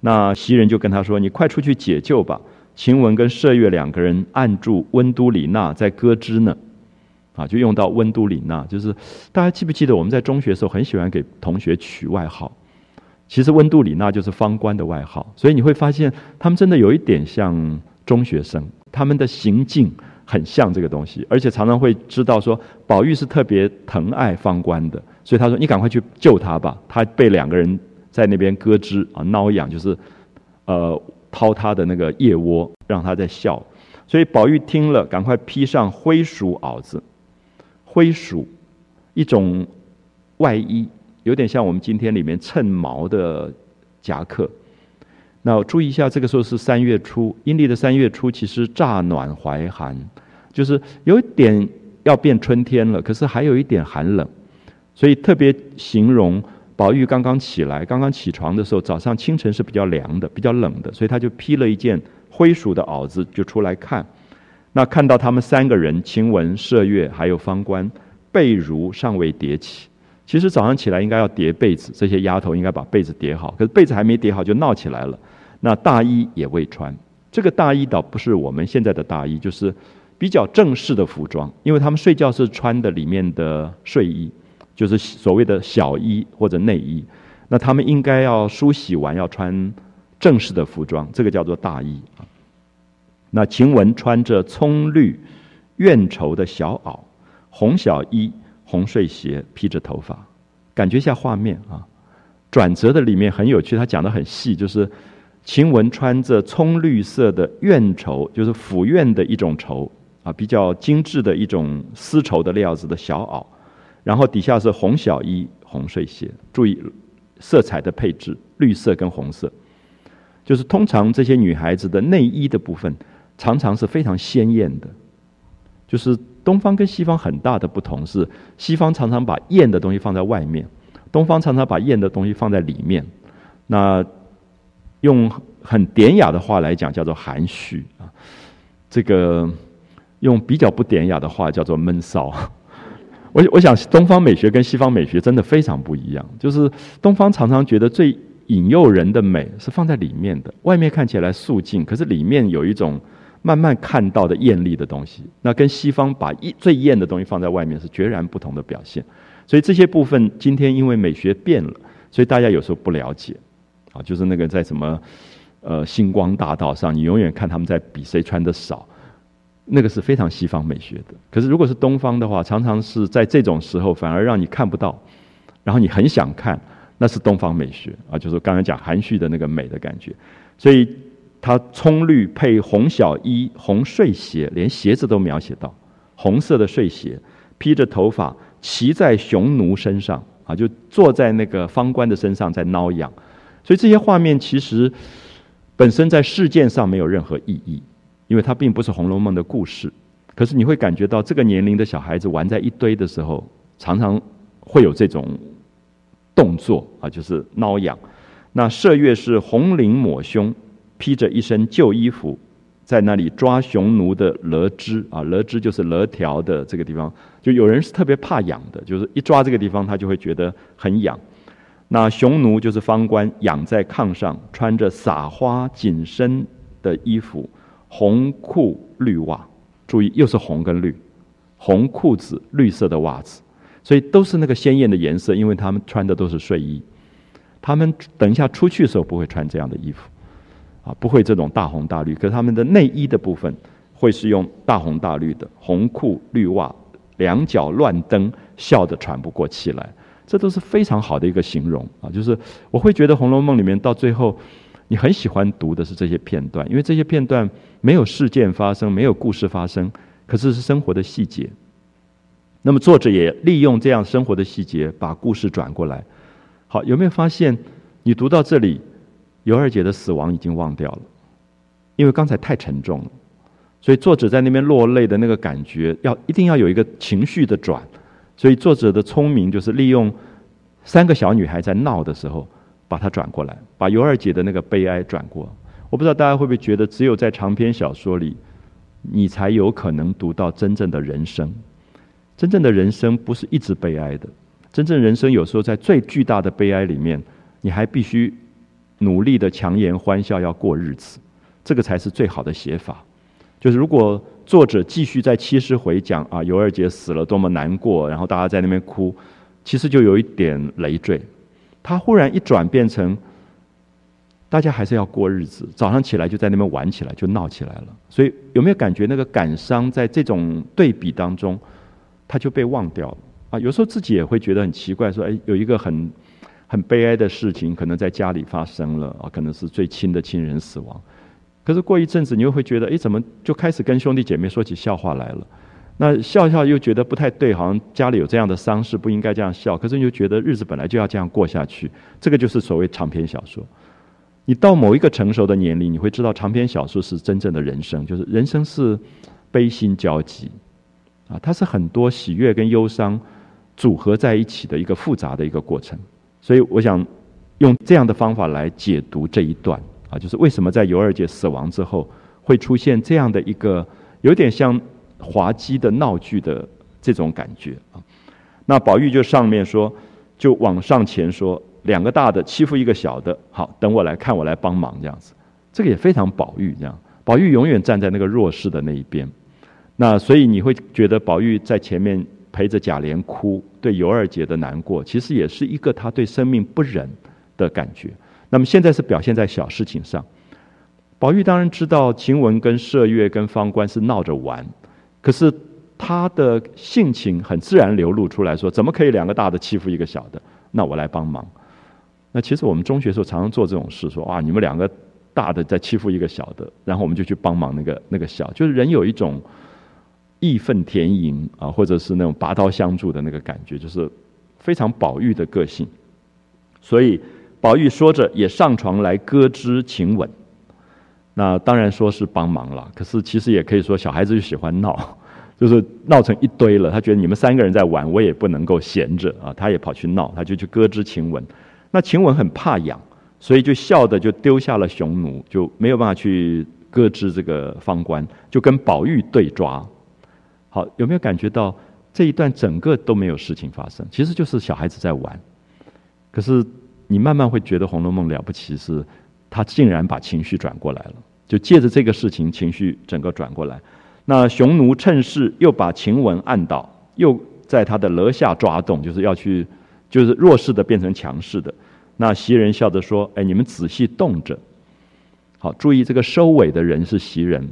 那袭人就跟他说：“你快出去解救吧。”晴雯跟麝月两个人按住温都里娜在歌之呢，啊，就用到温都里娜。就是大家记不记得我们在中学时候很喜欢给同学取外号？其实温都里娜就是方官的外号，所以你会发现他们真的有一点像中学生。他们的行径很像这个东西，而且常常会知道说，宝玉是特别疼爱方官的，所以他说：“你赶快去救他吧。”他被两个人在那边咯吱啊挠痒，就是呃掏他的那个腋窝，让他在笑。所以宝玉听了，赶快披上灰鼠袄子，灰鼠一种外衣，有点像我们今天里面衬毛的夹克。那注意一下，这个时候是三月初，阴历的三月初，其实乍暖还寒，就是有一点要变春天了，可是还有一点寒冷，所以特别形容宝玉刚刚起来，刚刚起床的时候，早上清晨是比较凉的，比较冷的，所以他就披了一件灰鼠的袄子就出来看。那看到他们三个人，晴雯、麝月还有方官，被褥尚未叠起。其实早上起来应该要叠被子，这些丫头应该把被子叠好，可是被子还没叠好就闹起来了。那大衣也未穿，这个大衣倒不是我们现在的大衣，就是比较正式的服装，因为他们睡觉是穿的里面的睡衣，就是所谓的小衣或者内衣。那他们应该要梳洗完要穿正式的服装，这个叫做大衣啊。那晴雯穿着葱绿怨绸的小袄，红小衣、红睡鞋，披着头发，感觉一下画面啊。转折的里面很有趣，他讲的很细，就是。晴雯穿着葱绿色的绢绸，就是府院的一种绸啊，比较精致的一种丝绸的料子的小袄，然后底下是红小衣、红睡鞋。注意色彩的配置，绿色跟红色，就是通常这些女孩子的内衣的部分常常是非常鲜艳的。就是东方跟西方很大的不同是，西方常常把艳的东西放在外面，东方常常把艳的东西放在里面。那用很典雅的话来讲，叫做含蓄啊。这个用比较不典雅的话叫做闷骚。我我想东方美学跟西方美学真的非常不一样。就是东方常常觉得最引诱人的美是放在里面的，外面看起来素净，可是里面有一种慢慢看到的艳丽的东西。那跟西方把一最艳的东西放在外面是决然不同的表现。所以这些部分今天因为美学变了，所以大家有时候不了解。啊，就是那个在什么呃星光大道上，你永远看他们在比谁穿的少，那个是非常西方美学的。可是如果是东方的话，常常是在这种时候反而让你看不到，然后你很想看。那是东方美学啊，就是刚才讲含蓄的那个美的感觉，所以他葱绿配红小衣、红睡鞋，连鞋子都描写到红色的睡鞋，披着头发，骑在雄奴身上啊，就坐在那个方官的身上在挠痒，所以这些画面其实本身在事件上没有任何意义，因为它并不是《红楼梦》的故事，可是你会感觉到这个年龄的小孩子玩在一堆的时候，常常会有这种。动作啊，就是挠痒。那麝月是红绫抹胸，披着一身旧衣服，在那里抓雄奴的勒枝啊，勒枝就是勒条的这个地方。就有人是特别怕痒的，就是一抓这个地方，他就会觉得很痒。那雄奴就是方官，仰在炕上，穿着撒花紧身的衣服，红裤绿袜。注意，又是红跟绿，红裤子，绿色的袜子。所以都是那个鲜艳的颜色，因为他们穿的都是睡衣。他们等一下出去的时候不会穿这样的衣服，啊，不会这种大红大绿。可是他们的内衣的部分会是用大红大绿的红裤绿袜，两脚乱蹬，笑得喘不过气来。这都是非常好的一个形容啊！就是我会觉得《红楼梦》里面到最后，你很喜欢读的是这些片段，因为这些片段没有事件发生，没有故事发生，可是是生活的细节。那么作者也利用这样生活的细节，把故事转过来。好，有没有发现？你读到这里，尤二姐的死亡已经忘掉了，因为刚才太沉重了，所以作者在那边落泪的那个感觉，要一定要有一个情绪的转。所以作者的聪明就是利用三个小女孩在闹的时候，把它转过来，把尤二姐的那个悲哀转过。我不知道大家会不会觉得，只有在长篇小说里，你才有可能读到真正的人生。真正的人生不是一直悲哀的，真正人生有时候在最巨大的悲哀里面，你还必须努力的强颜欢笑要过日子，这个才是最好的写法。就是如果作者继续在七十回讲啊尤二姐死了多么难过，然后大家在那边哭，其实就有一点累赘。他忽然一转变成大家还是要过日子，早上起来就在那边玩起来，就闹起来了。所以有没有感觉那个感伤在这种对比当中？他就被忘掉了啊！有时候自己也会觉得很奇怪，说：“哎，有一个很很悲哀的事情，可能在家里发生了啊，可能是最亲的亲人死亡。可是过一阵子，你又会觉得，哎，怎么就开始跟兄弟姐妹说起笑话来了？那笑笑又觉得不太对，好像家里有这样的丧事，不应该这样笑。可是你又觉得日子本来就要这样过下去。这个就是所谓长篇小说。你到某一个成熟的年龄，你会知道长篇小说是真正的人生，就是人生是悲心交集。啊，它是很多喜悦跟忧伤组合在一起的一个复杂的一个过程，所以我想用这样的方法来解读这一段啊，就是为什么在尤二姐死亡之后会出现这样的一个有点像滑稽的闹剧的这种感觉啊。那宝玉就上面说，就往上前说，两个大的欺负一个小的，好，等我来看，我来帮忙这样子，这个也非常宝玉这样，宝玉永远站在那个弱势的那一边。那所以你会觉得宝玉在前面陪着贾琏哭，对尤二姐的难过，其实也是一个他对生命不忍的感觉。那么现在是表现在小事情上，宝玉当然知道晴雯跟麝月跟方官是闹着玩，可是他的性情很自然流露出来说，怎么可以两个大的欺负一个小的？那我来帮忙。那其实我们中学时候常常做这种事，说啊，你们两个大的在欺负一个小的，然后我们就去帮忙那个那个小，就是人有一种。义愤填膺啊，或者是那种拔刀相助的那个感觉，就是非常宝玉的个性。所以宝玉说着也上床来歌之情吻，那当然说是帮忙了。可是其实也可以说小孩子就喜欢闹，就是闹成一堆了。他觉得你们三个人在玩，我也不能够闲着啊，他也跑去闹，他就去歌之情吻。那晴雯很怕痒，所以就笑的就丢下了匈奴，就没有办法去歌之这个方官，就跟宝玉对抓。好，有没有感觉到这一段整个都没有事情发生？其实就是小孩子在玩。可是你慢慢会觉得《红楼梦》了不起，是他竟然把情绪转过来了，就借着这个事情，情绪整个转过来。那匈奴趁势又把晴雯按倒，又在他的额下抓动，就是要去，就是弱势的变成强势的。那袭人笑着说：“哎，你们仔细动着，好注意这个收尾的人是袭人。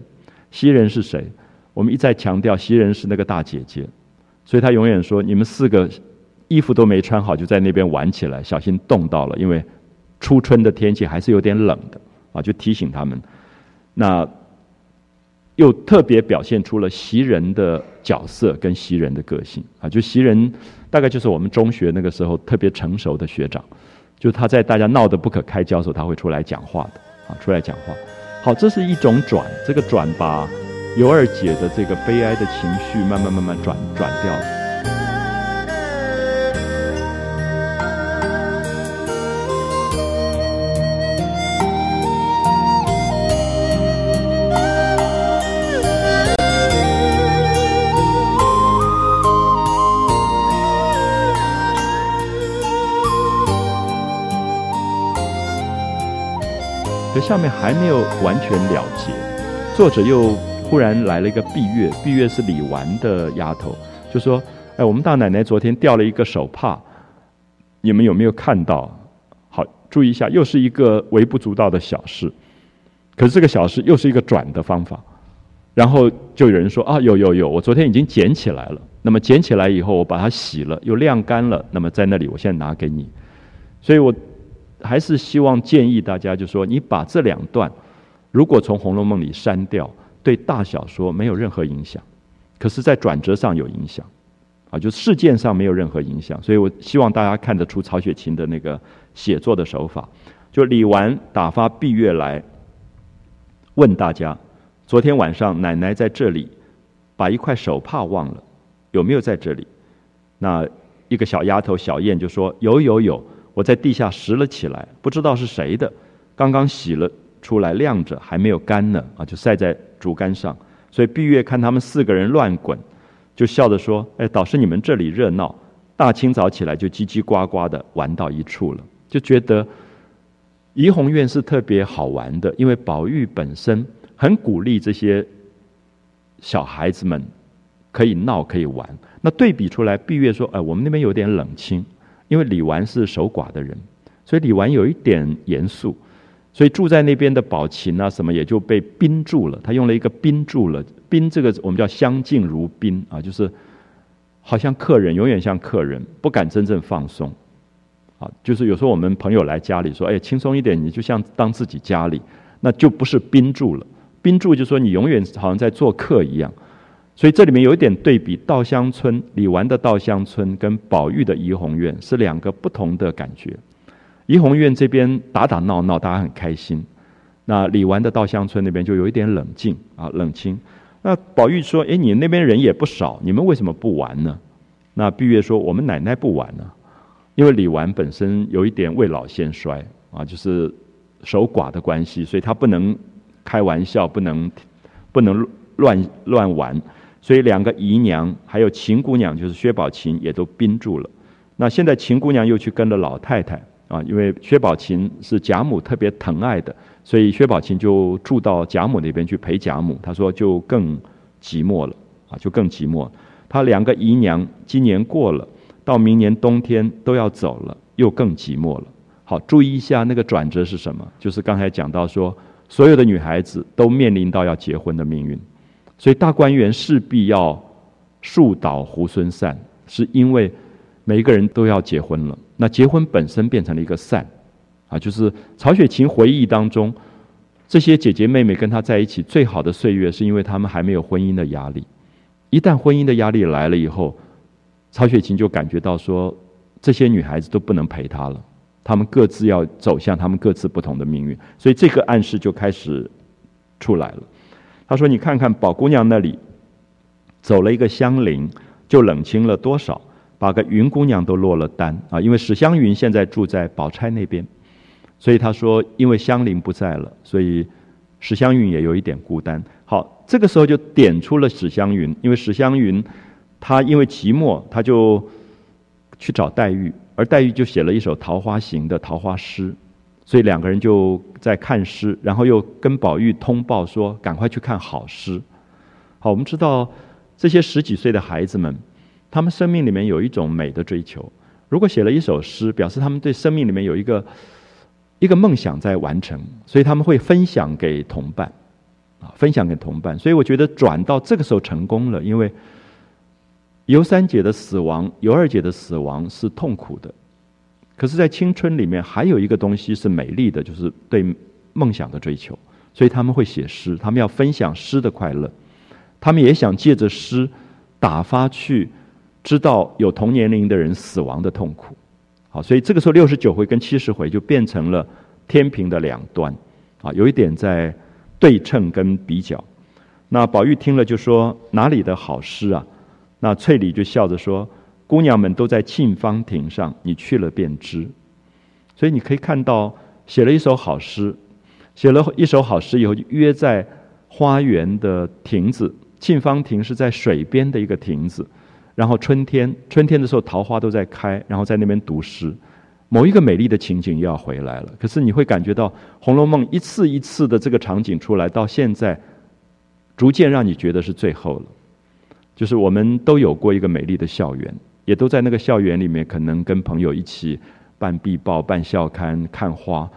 袭人是谁？我们一再强调，袭人是那个大姐姐，所以她永远说：你们四个衣服都没穿好，就在那边玩起来，小心冻到了，因为初春的天气还是有点冷的啊，就提醒他们。那又特别表现出了袭人的角色跟袭人的个性啊，就袭人大概就是我们中学那个时候特别成熟的学长。”就他在大家闹得不可开交的时候，他会出来讲话的啊，出来讲话。好，这是一种转，这个转把尤二姐的这个悲哀的情绪慢慢慢慢转转掉了。可下面还没有完全了结，作者又忽然来了一个碧月，碧月是李纨的丫头，就说：“哎，我们大奶奶昨天掉了一个手帕，你们有没有看到？好，注意一下，又是一个微不足道的小事，可是这个小事又是一个转的方法。然后就有人说：啊，有有有，我昨天已经捡起来了。那么捡起来以后，我把它洗了，又晾干了。那么在那里，我现在拿给你。所以我。”还是希望建议大家，就说你把这两段，如果从《红楼梦》里删掉，对大小说没有任何影响，可是，在转折上有影响，啊，就事件上没有任何影响。所以我希望大家看得出曹雪芹的那个写作的手法。就李纨打发碧月来问大家，昨天晚上奶奶在这里把一块手帕忘了，有没有在这里？那一个小丫头小燕就说：有有有。我在地下拾了起来，不知道是谁的，刚刚洗了出来晾着，还没有干呢啊，就晒在竹竿上。所以碧月看他们四个人乱滚，就笑着说：“哎，倒是你们这里热闹，大清早起来就叽叽呱呱的玩到一处了。”就觉得怡红院是特别好玩的，因为宝玉本身很鼓励这些小孩子们可以闹可以玩。那对比出来，碧月说：“哎，我们那边有点冷清。”因为李纨是守寡的人，所以李纨有一点严肃，所以住在那边的宝琴啊什么也就被冰住了。他用了一个冰住了，冰这个我们叫相敬如宾啊，就是好像客人永远像客人，不敢真正放松啊。就是有时候我们朋友来家里说，哎，轻松一点，你就像当自己家里，那就不是冰住了。冰住就说你永远好像在做客一样。所以这里面有一点对比，稻香村李纨的稻香村跟宝玉的怡红院是两个不同的感觉。怡红院这边打打闹闹，大家很开心；那李纨的稻香村那边就有一点冷静啊，冷清。那宝玉说：“哎，你那边人也不少，你们为什么不玩呢？”那碧月说：“我们奶奶不玩呢，因为李纨本身有一点未老先衰啊，就是守寡的关系，所以他不能开玩笑，不能不能乱乱玩。”所以两个姨娘还有秦姑娘，就是薛宝琴，也都冰住了。那现在秦姑娘又去跟了老太太啊，因为薛宝琴是贾母特别疼爱的，所以薛宝琴就住到贾母那边去陪贾母。她说就更寂寞了啊，就更寂寞。她两个姨娘今年过了，到明年冬天都要走了，又更寂寞了。好，注意一下那个转折是什么？就是刚才讲到说，所有的女孩子都面临到要结婚的命运。所以大观园势必要树倒猢狲散，是因为每一个人都要结婚了。那结婚本身变成了一个散，啊，就是曹雪芹回忆当中，这些姐姐妹妹跟他在一起最好的岁月，是因为他们还没有婚姻的压力。一旦婚姻的压力来了以后，曹雪芹就感觉到说，这些女孩子都不能陪他了，他们各自要走向他们各自不同的命运。所以这个暗示就开始出来了。他说：“你看看宝姑娘那里，走了一个香菱，就冷清了多少？把个云姑娘都落了单啊！因为史湘云现在住在宝钗那边，所以他说，因为香菱不在了，所以史湘云也有一点孤单。好，这个时候就点出了史湘云，因为史湘云她因为寂寞，她就去找黛玉而黛玉就写了一首桃花行的桃花诗，所以两个人就在看诗，然后又跟宝玉通报说：“赶快去看好诗。”好，我们知道这些十几岁的孩子们，他们生命里面有一种美的追求。如果写了一首诗，表示他们对生命里面有一个一个梦想在完成，所以他们会分享给同伴，啊，分享给同伴。所以我觉得转到这个时候成功了，因为。尤三姐的死亡，尤二姐的死亡是痛苦的，可是，在青春里面还有一个东西是美丽的，就是对梦想的追求。所以他们会写诗，他们要分享诗的快乐，他们也想借着诗打发去知道有同年龄的人死亡的痛苦。好，所以这个时候六十九回跟七十回就变成了天平的两端，啊，有一点在对称跟比较。那宝玉听了就说：“哪里的好诗啊？”那翠里就笑着说：“姑娘们都在沁芳亭上，你去了便知。”所以你可以看到，写了一首好诗，写了一首好诗以后，就约在花园的亭子。沁芳亭是在水边的一个亭子，然后春天，春天的时候桃花都在开，然后在那边读诗。某一个美丽的情景又要回来了。可是你会感觉到《红楼梦》一次一次的这个场景出来，到现在，逐渐让你觉得是最后了。就是我们都有过一个美丽的校园，也都在那个校园里面，可能跟朋友一起办壁报、办校刊、看花。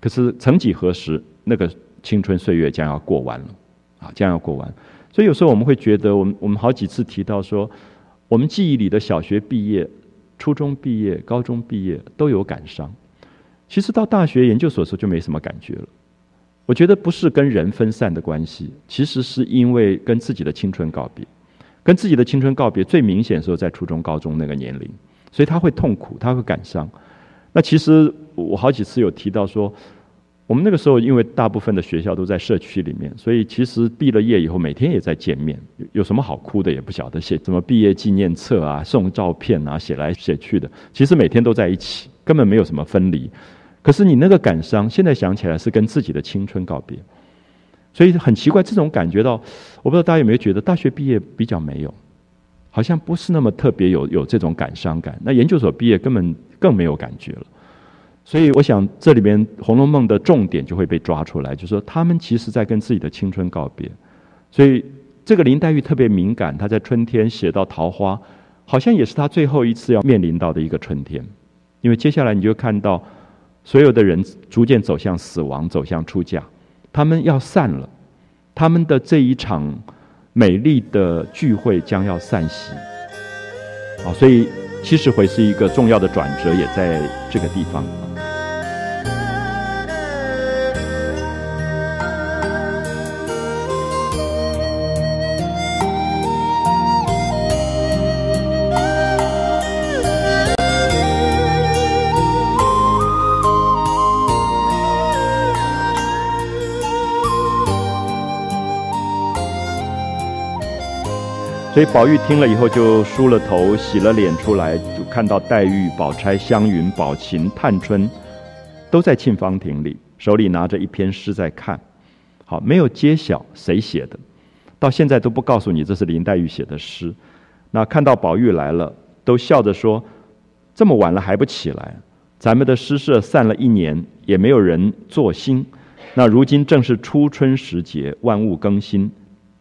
可是曾几何时，那个青春岁月将要过完了，啊，将要过完。所以有时候我们会觉得，我们我们好几次提到说，我们记忆里的小学毕业、初中毕业、高中毕业都有感伤。其实到大学研究所时候就没什么感觉了。我觉得不是跟人分散的关系，其实是因为跟自己的青春告别。跟自己的青春告别，最明显的时候在初中、高中那个年龄，所以他会痛苦，他会感伤。那其实我好几次有提到说，我们那个时候因为大部分的学校都在社区里面，所以其实毕了业以后每天也在见面，有什么好哭的也不晓得，写什么毕业纪念册啊、送照片啊，写来写去的，其实每天都在一起，根本没有什么分离。可是你那个感伤，现在想起来是跟自己的青春告别。所以很奇怪，这种感觉到，我不知道大家有没有觉得，大学毕业比较没有，好像不是那么特别有有这种感伤感。那研究所毕业根本更没有感觉了。所以我想，这里边《红楼梦》的重点就会被抓出来，就是说他们其实在跟自己的青春告别。所以这个林黛玉特别敏感，她在春天写到桃花，好像也是她最后一次要面临到的一个春天，因为接下来你就看到所有的人逐渐走向死亡，走向出嫁。他们要散了，他们的这一场美丽的聚会将要散席，啊，所以七十回是一个重要的转折，也在这个地方。所以宝玉听了以后就梳了头、洗了脸出来，就看到黛玉、宝钗、湘云、宝琴、探春都在沁芳亭里，手里拿着一篇诗在看。好，没有揭晓谁写的，到现在都不告诉你这是林黛玉写的诗。那看到宝玉来了，都笑着说：“这么晚了还不起来？咱们的诗社散了一年，也没有人作新。那如今正是初春时节，万物更新。”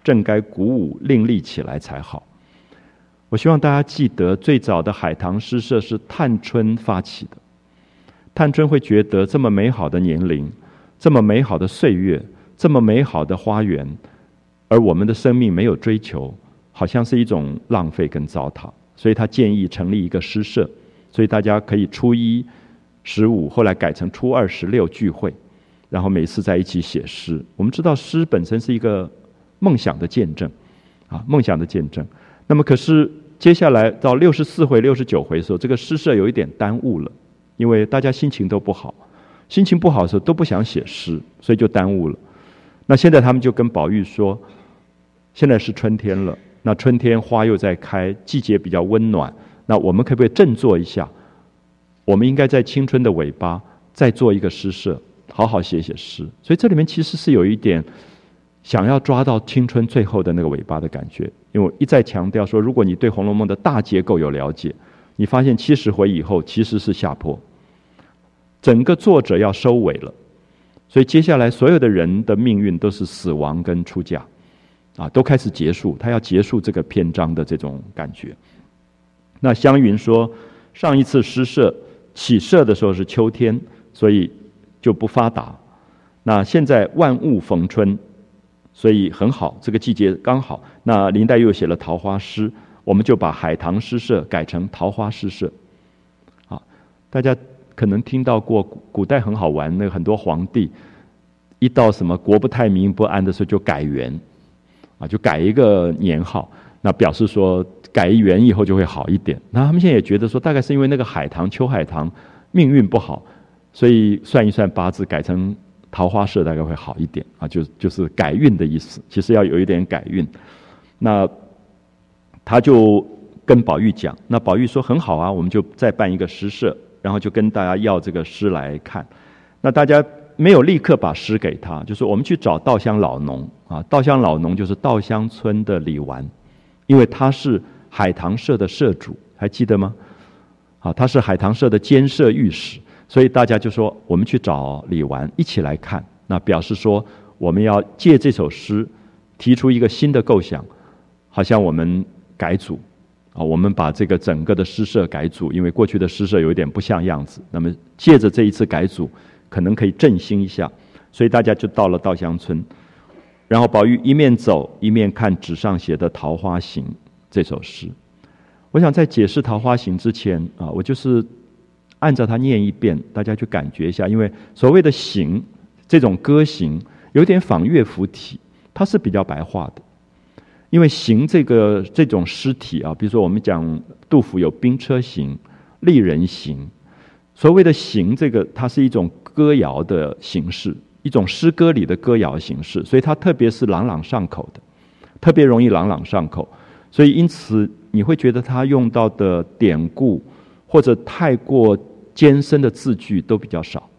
正该鼓舞另立起来才好。我希望大家记得，最早的海棠诗社是探春发起的。探春会觉得，这么美好的年龄，这么美好的岁月，这么美好的花园，而我们的生命没有追求，好像是一种浪费跟糟蹋。所以她建议成立一个诗社，所以大家可以初一、十五，后来改成初二、十六聚会，然后每次在一起写诗。我们知道，诗本身是一个。梦想的见证，啊，梦想的见证。那么，可是接下来到六十四回、六十九回的时候，这个诗社有一点耽误了，因为大家心情都不好，心情不好的时候都不想写诗，所以就耽误了。那现在他们就跟宝玉说：“现在是春天了，那春天花又在开，季节比较温暖，那我们可不可以振作一下？我们应该在青春的尾巴再做一个诗社，好好写写诗。所以这里面其实是有一点。”想要抓到青春最后的那个尾巴的感觉，因为我一再强调说，如果你对《红楼梦》的大结构有了解，你发现七十回以后其实是下坡，整个作者要收尾了，所以接下来所有的人的命运都是死亡跟出嫁，啊，都开始结束，他要结束这个篇章的这种感觉。那湘云说，上一次诗社起社的时候是秋天，所以就不发达。那现在万物逢春，所以很好，这个季节刚好。那林黛又写了桃花诗，我们就把海棠诗社改成桃花诗社。啊，大家可能听到过古古代很好玩，那个很多皇帝一到什么国不太明不安的时候就改元，啊，就改一个年号，那表示说改元以后就会好一点。那他们现在也觉得说，大概是因为那个海棠秋海棠命运不好，所以算一算八字改成。桃花社大概会好一点啊，就就是改运的意思。其实要有一点改运，那他就跟宝玉讲，那宝玉说很好啊，我们就再办一个诗社，然后就跟大家要这个诗来看。那大家没有立刻把诗给他，就是我们去找稻香老农啊，稻香老农就是稻香村的李纨，因为他是海棠社的社主，还记得吗？啊，他是海棠社的监社御史。所以大家就说，我们去找李纨一起来看，那表示说我们要借这首诗提出一个新的构想，好像我们改组啊，我们把这个整个的诗社改组，因为过去的诗社有点不像样子。那么借着这一次改组，可能可以振兴一下，所以大家就到了稻香村，然后宝玉一面走一面看纸上写的《桃花行》这首诗。我想在解释《桃花行》之前啊，我就是。按照它念一遍，大家去感觉一下。因为所谓的行，这种歌行有点仿乐府体，它是比较白话的。因为行这个这种诗体啊，比如说我们讲杜甫有兵车行、丽人行，所谓的行这个，它是一种歌谣的形式，一种诗歌里的歌谣形式，所以它特别是朗朗上口的，特别容易朗朗上口。所以因此你会觉得它用到的典故。或者太过艰深的字句都比较少，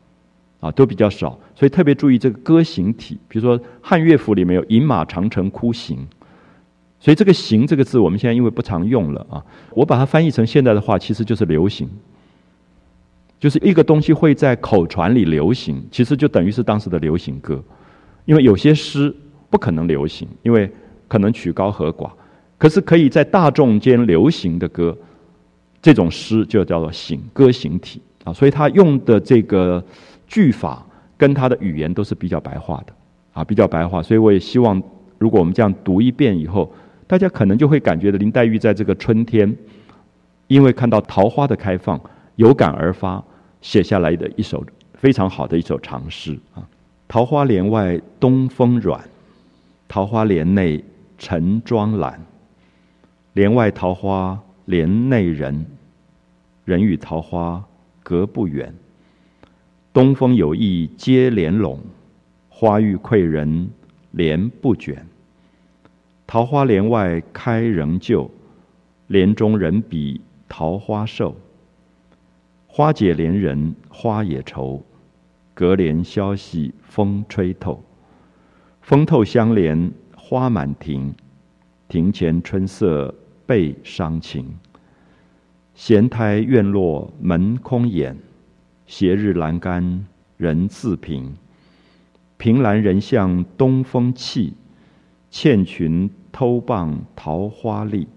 啊，都比较少，所以特别注意这个歌行体。比如说汉乐府里面有“饮马长城哭行”，所以这个“行”这个字我们现在因为不常用了啊，我把它翻译成现在的话，其实就是流行，就是一个东西会在口传里流行，其实就等于是当时的流行歌。因为有些诗不可能流行，因为可能曲高和寡，可是可以在大众间流行的歌。这种诗就叫做醒歌行体啊，所以他用的这个句法跟他的语言都是比较白话的啊，比较白话。所以我也希望，如果我们这样读一遍以后，大家可能就会感觉到林黛玉在这个春天，因为看到桃花的开放，有感而发写下来的一首非常好的一首长诗啊。桃花帘外东风软，桃花帘内晨妆懒。帘外桃花帘内人。人与桃花隔不远，东风有意接帘拢，花欲窥人帘不卷。桃花帘外开仍旧，帘中人比桃花瘦。花解怜人花也愁，隔帘消息风吹透。风透香帘花满庭，庭前春色倍伤情。闲台院落门空掩，斜日阑干人自平。凭栏人向东风泣，倩裙偷傍桃花丽。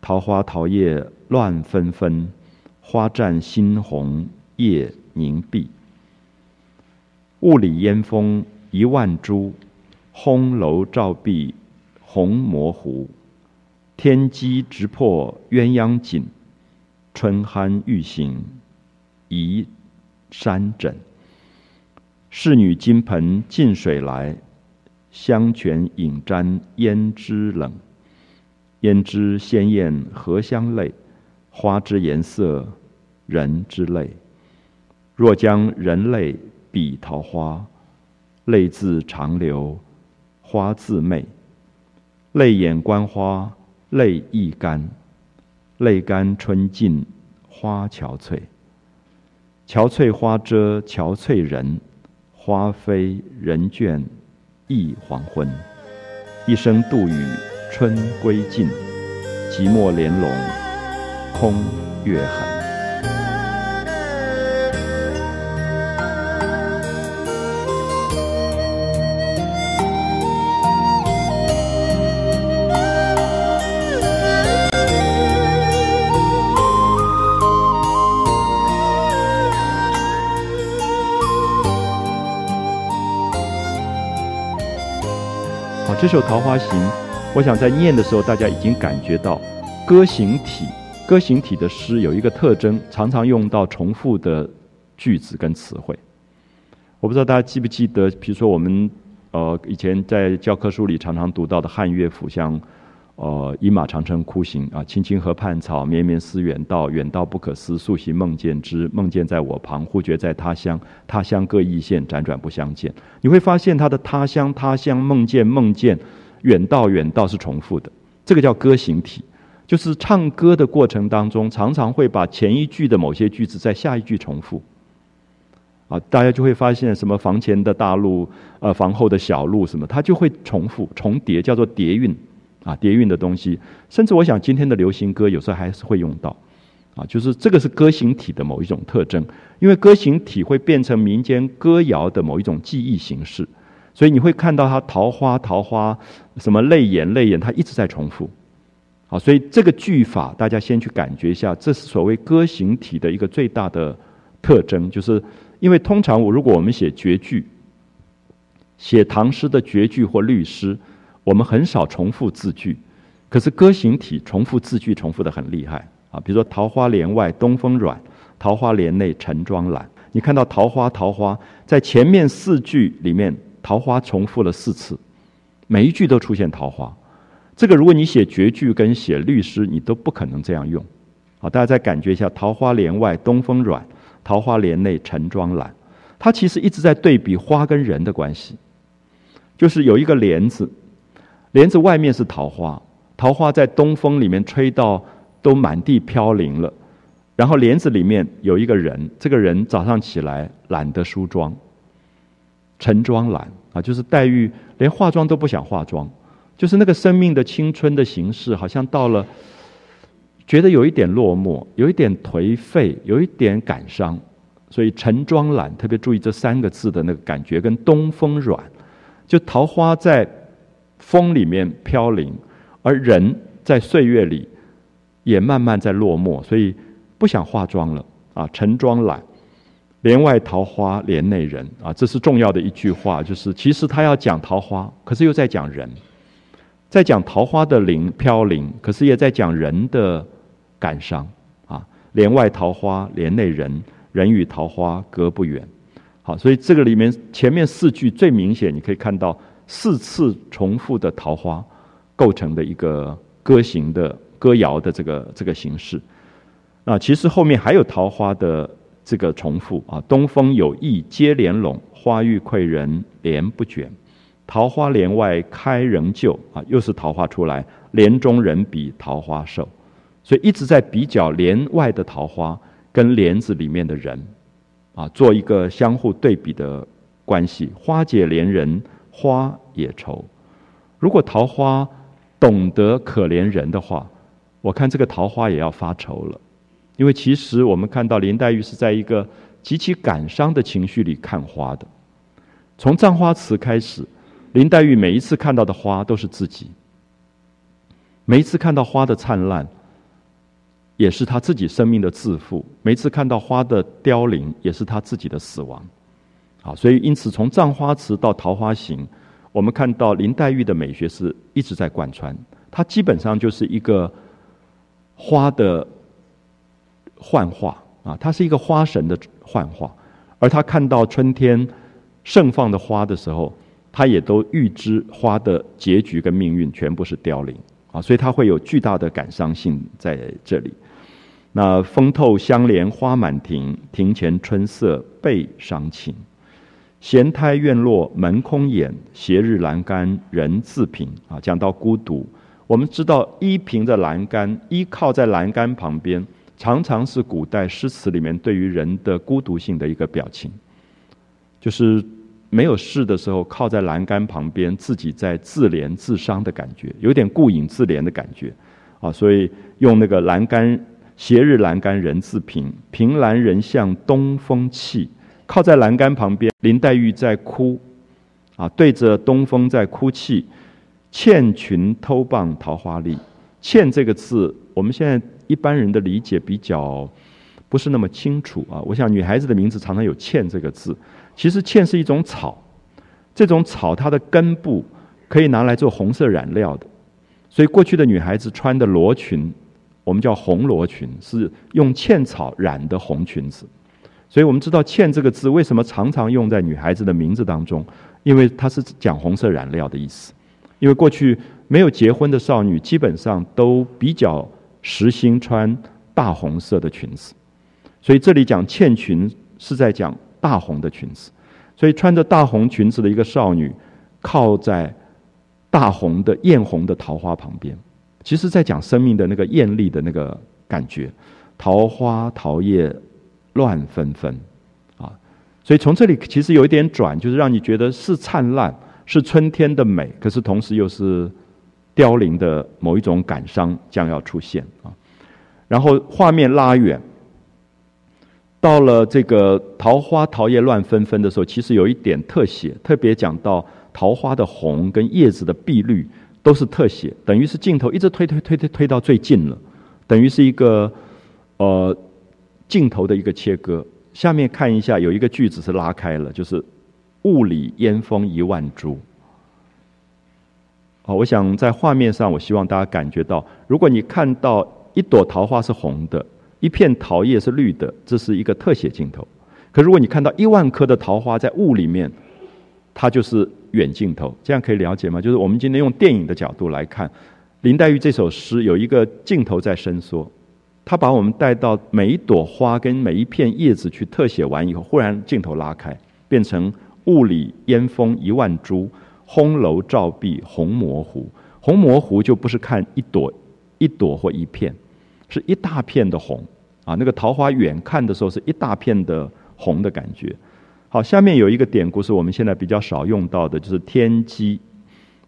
桃花桃叶乱纷纷，花绽新红叶凝碧。雾里烟风一万株，烘楼照壁红模糊。天机直破鸳鸯锦。春酣欲醒，移山枕。侍女金盆进水来，香泉饮沾胭脂冷。胭脂鲜艳荷香泪，花之颜色人之泪。若将人泪比桃花，泪自长流，花自媚。泪眼观花，泪亦干。泪干春尽花憔悴，憔悴花遮憔悴人，花飞人倦忆黄昏。一声杜雨春归尽，寂寞帘笼空月痕。《桃花行》，我想在念的时候，大家已经感觉到歌行体。歌行体的诗有一个特征，常常用到重复的句子跟词汇。我不知道大家记不记得，比如说我们呃以前在教科书里常常读到的汉乐府，像。呃，饮马长城哭行啊，青青河畔草，绵绵思远道，远道不可思，素行梦见之。梦见在我旁，忽觉在他乡，他乡各异县，辗转不相见。你会发现，他的他乡、他乡、梦见、梦见、远道、远道是重复的。这个叫歌行体，就是唱歌的过程当中，常常会把前一句的某些句子在下一句重复。啊，大家就会发现，什么房前的大路，呃，房后的小路，什么，它就会重复、重叠，叫做叠韵。啊，叠韵的东西，甚至我想今天的流行歌有时候还是会用到，啊，就是这个是歌行体的某一种特征，因为歌行体会变成民间歌谣的某一种记忆形式，所以你会看到它桃花桃花，什么泪眼泪眼，它一直在重复，好，所以这个句法大家先去感觉一下，这是所谓歌行体的一个最大的特征，就是因为通常我如果我们写绝句，写唐诗的绝句或律诗。我们很少重复字句，可是歌行体重复字句重复的很厉害啊！比如说“桃花帘外东风软，桃花帘内晨妆懒”。你看到“桃花”“桃花”在前面四句里面，“桃花”重复了四次，每一句都出现“桃花”。这个如果你写绝句跟写律诗，你都不可能这样用。好，大家再感觉一下，“桃花帘外东风软，桃花帘内晨妆懒”。它其实一直在对比花跟人的关系，就是有一个帘子。帘子外面是桃花，桃花在东风里面吹到都满地飘零了。然后帘子里面有一个人，这个人早上起来懒得梳妆，晨妆懒啊，就是黛玉连化妆都不想化妆，就是那个生命的青春的形式，好像到了觉得有一点落寞，有一点颓废，有一点感伤。所以晨妆懒，特别注意这三个字的那个感觉，跟东风软，就桃花在。风里面飘零，而人在岁月里也慢慢在落寞，所以不想化妆了啊！晨妆懒，帘外桃花帘内人啊！这是重要的一句话，就是其实他要讲桃花，可是又在讲人，在讲桃花的零飘零，可是也在讲人的感伤啊！帘外桃花帘内人，人与桃花隔不远。好，所以这个里面前面四句最明显，你可以看到。四次重复的桃花构成的一个歌行的歌谣的这个这个形式，啊，其实后面还有桃花的这个重复啊。东风有意接帘拢，花欲馈人帘不卷。桃花帘外开仍旧啊，又是桃花出来，帘中人比桃花瘦，所以一直在比较帘外的桃花跟帘子里面的人，啊，做一个相互对比的关系。花解怜人。花也愁，如果桃花懂得可怜人的话，我看这个桃花也要发愁了。因为其实我们看到林黛玉是在一个极其感伤的情绪里看花的。从《葬花词》开始，林黛玉每一次看到的花都是自己，每一次看到花的灿烂，也是她自己生命的自负；每一次看到花的凋零，也是她自己的死亡。好，所以因此从《葬花词》到《桃花行》，我们看到林黛玉的美学是一直在贯穿。它基本上就是一个花的幻化啊，它是一个花神的幻化。而他看到春天盛放的花的时候，他也都预知花的结局跟命运全部是凋零啊，所以他会有巨大的感伤性在这里。那风透香莲花满庭，庭前春色倍伤情。闲胎院落门空掩，斜日栏杆人自凭。啊，讲到孤独，我们知道依凭着栏杆，依靠在栏杆旁边，常常是古代诗词里面对于人的孤独性的一个表情。就是没有事的时候，靠在栏杆旁边，自己在自怜自伤的感觉，有点顾影自怜的感觉。啊，所以用那个栏杆斜日栏杆人自凭，凭栏人向东风泣。靠在栏杆旁边，林黛玉在哭，啊，对着东风在哭泣。倩裙偷傍桃花丽，倩这个字，我们现在一般人的理解比较不是那么清楚啊。我想女孩子的名字常常有倩这个字，其实倩是一种草，这种草它的根部可以拿来做红色染料的，所以过去的女孩子穿的罗裙，我们叫红罗裙，是用茜草染的红裙子。所以我们知道“茜”这个字为什么常常用在女孩子的名字当中，因为它是讲红色染料的意思。因为过去没有结婚的少女，基本上都比较实心穿大红色的裙子，所以这里讲茜裙是在讲大红的裙子。所以穿着大红裙子的一个少女，靠在大红的艳红的桃花旁边，其实在讲生命的那个艳丽的那个感觉。桃花桃叶乱纷纷，啊，所以从这里其实有一点转，就是让你觉得是灿烂。是春天的美，可是同时又是凋零的某一种感伤将要出现啊。然后画面拉远，到了这个桃花桃叶乱纷纷的时候，其实有一点特写，特别讲到桃花的红跟叶子的碧绿都是特写，等于是镜头一直推推推推推到最近了，等于是一个呃镜头的一个切割。下面看一下，有一个句子是拉开了，就是。雾里烟风一万株。好，我想在画面上，我希望大家感觉到，如果你看到一朵桃花是红的，一片桃叶是绿的，这是一个特写镜头。可如果你看到一万颗的桃花在雾里面，它就是远镜头。这样可以了解吗？就是我们今天用电影的角度来看，林黛玉这首诗有一个镜头在伸缩，它把我们带到每一朵花跟每一片叶子去特写完以后，忽然镜头拉开，变成。雾里烟风一万株，烘楼照壁红模糊。红模糊就不是看一朵、一朵或一片，是一大片的红啊！那个桃花远看的时候是一大片的红的感觉。好，下面有一个典故是我们现在比较少用到的，就是天机。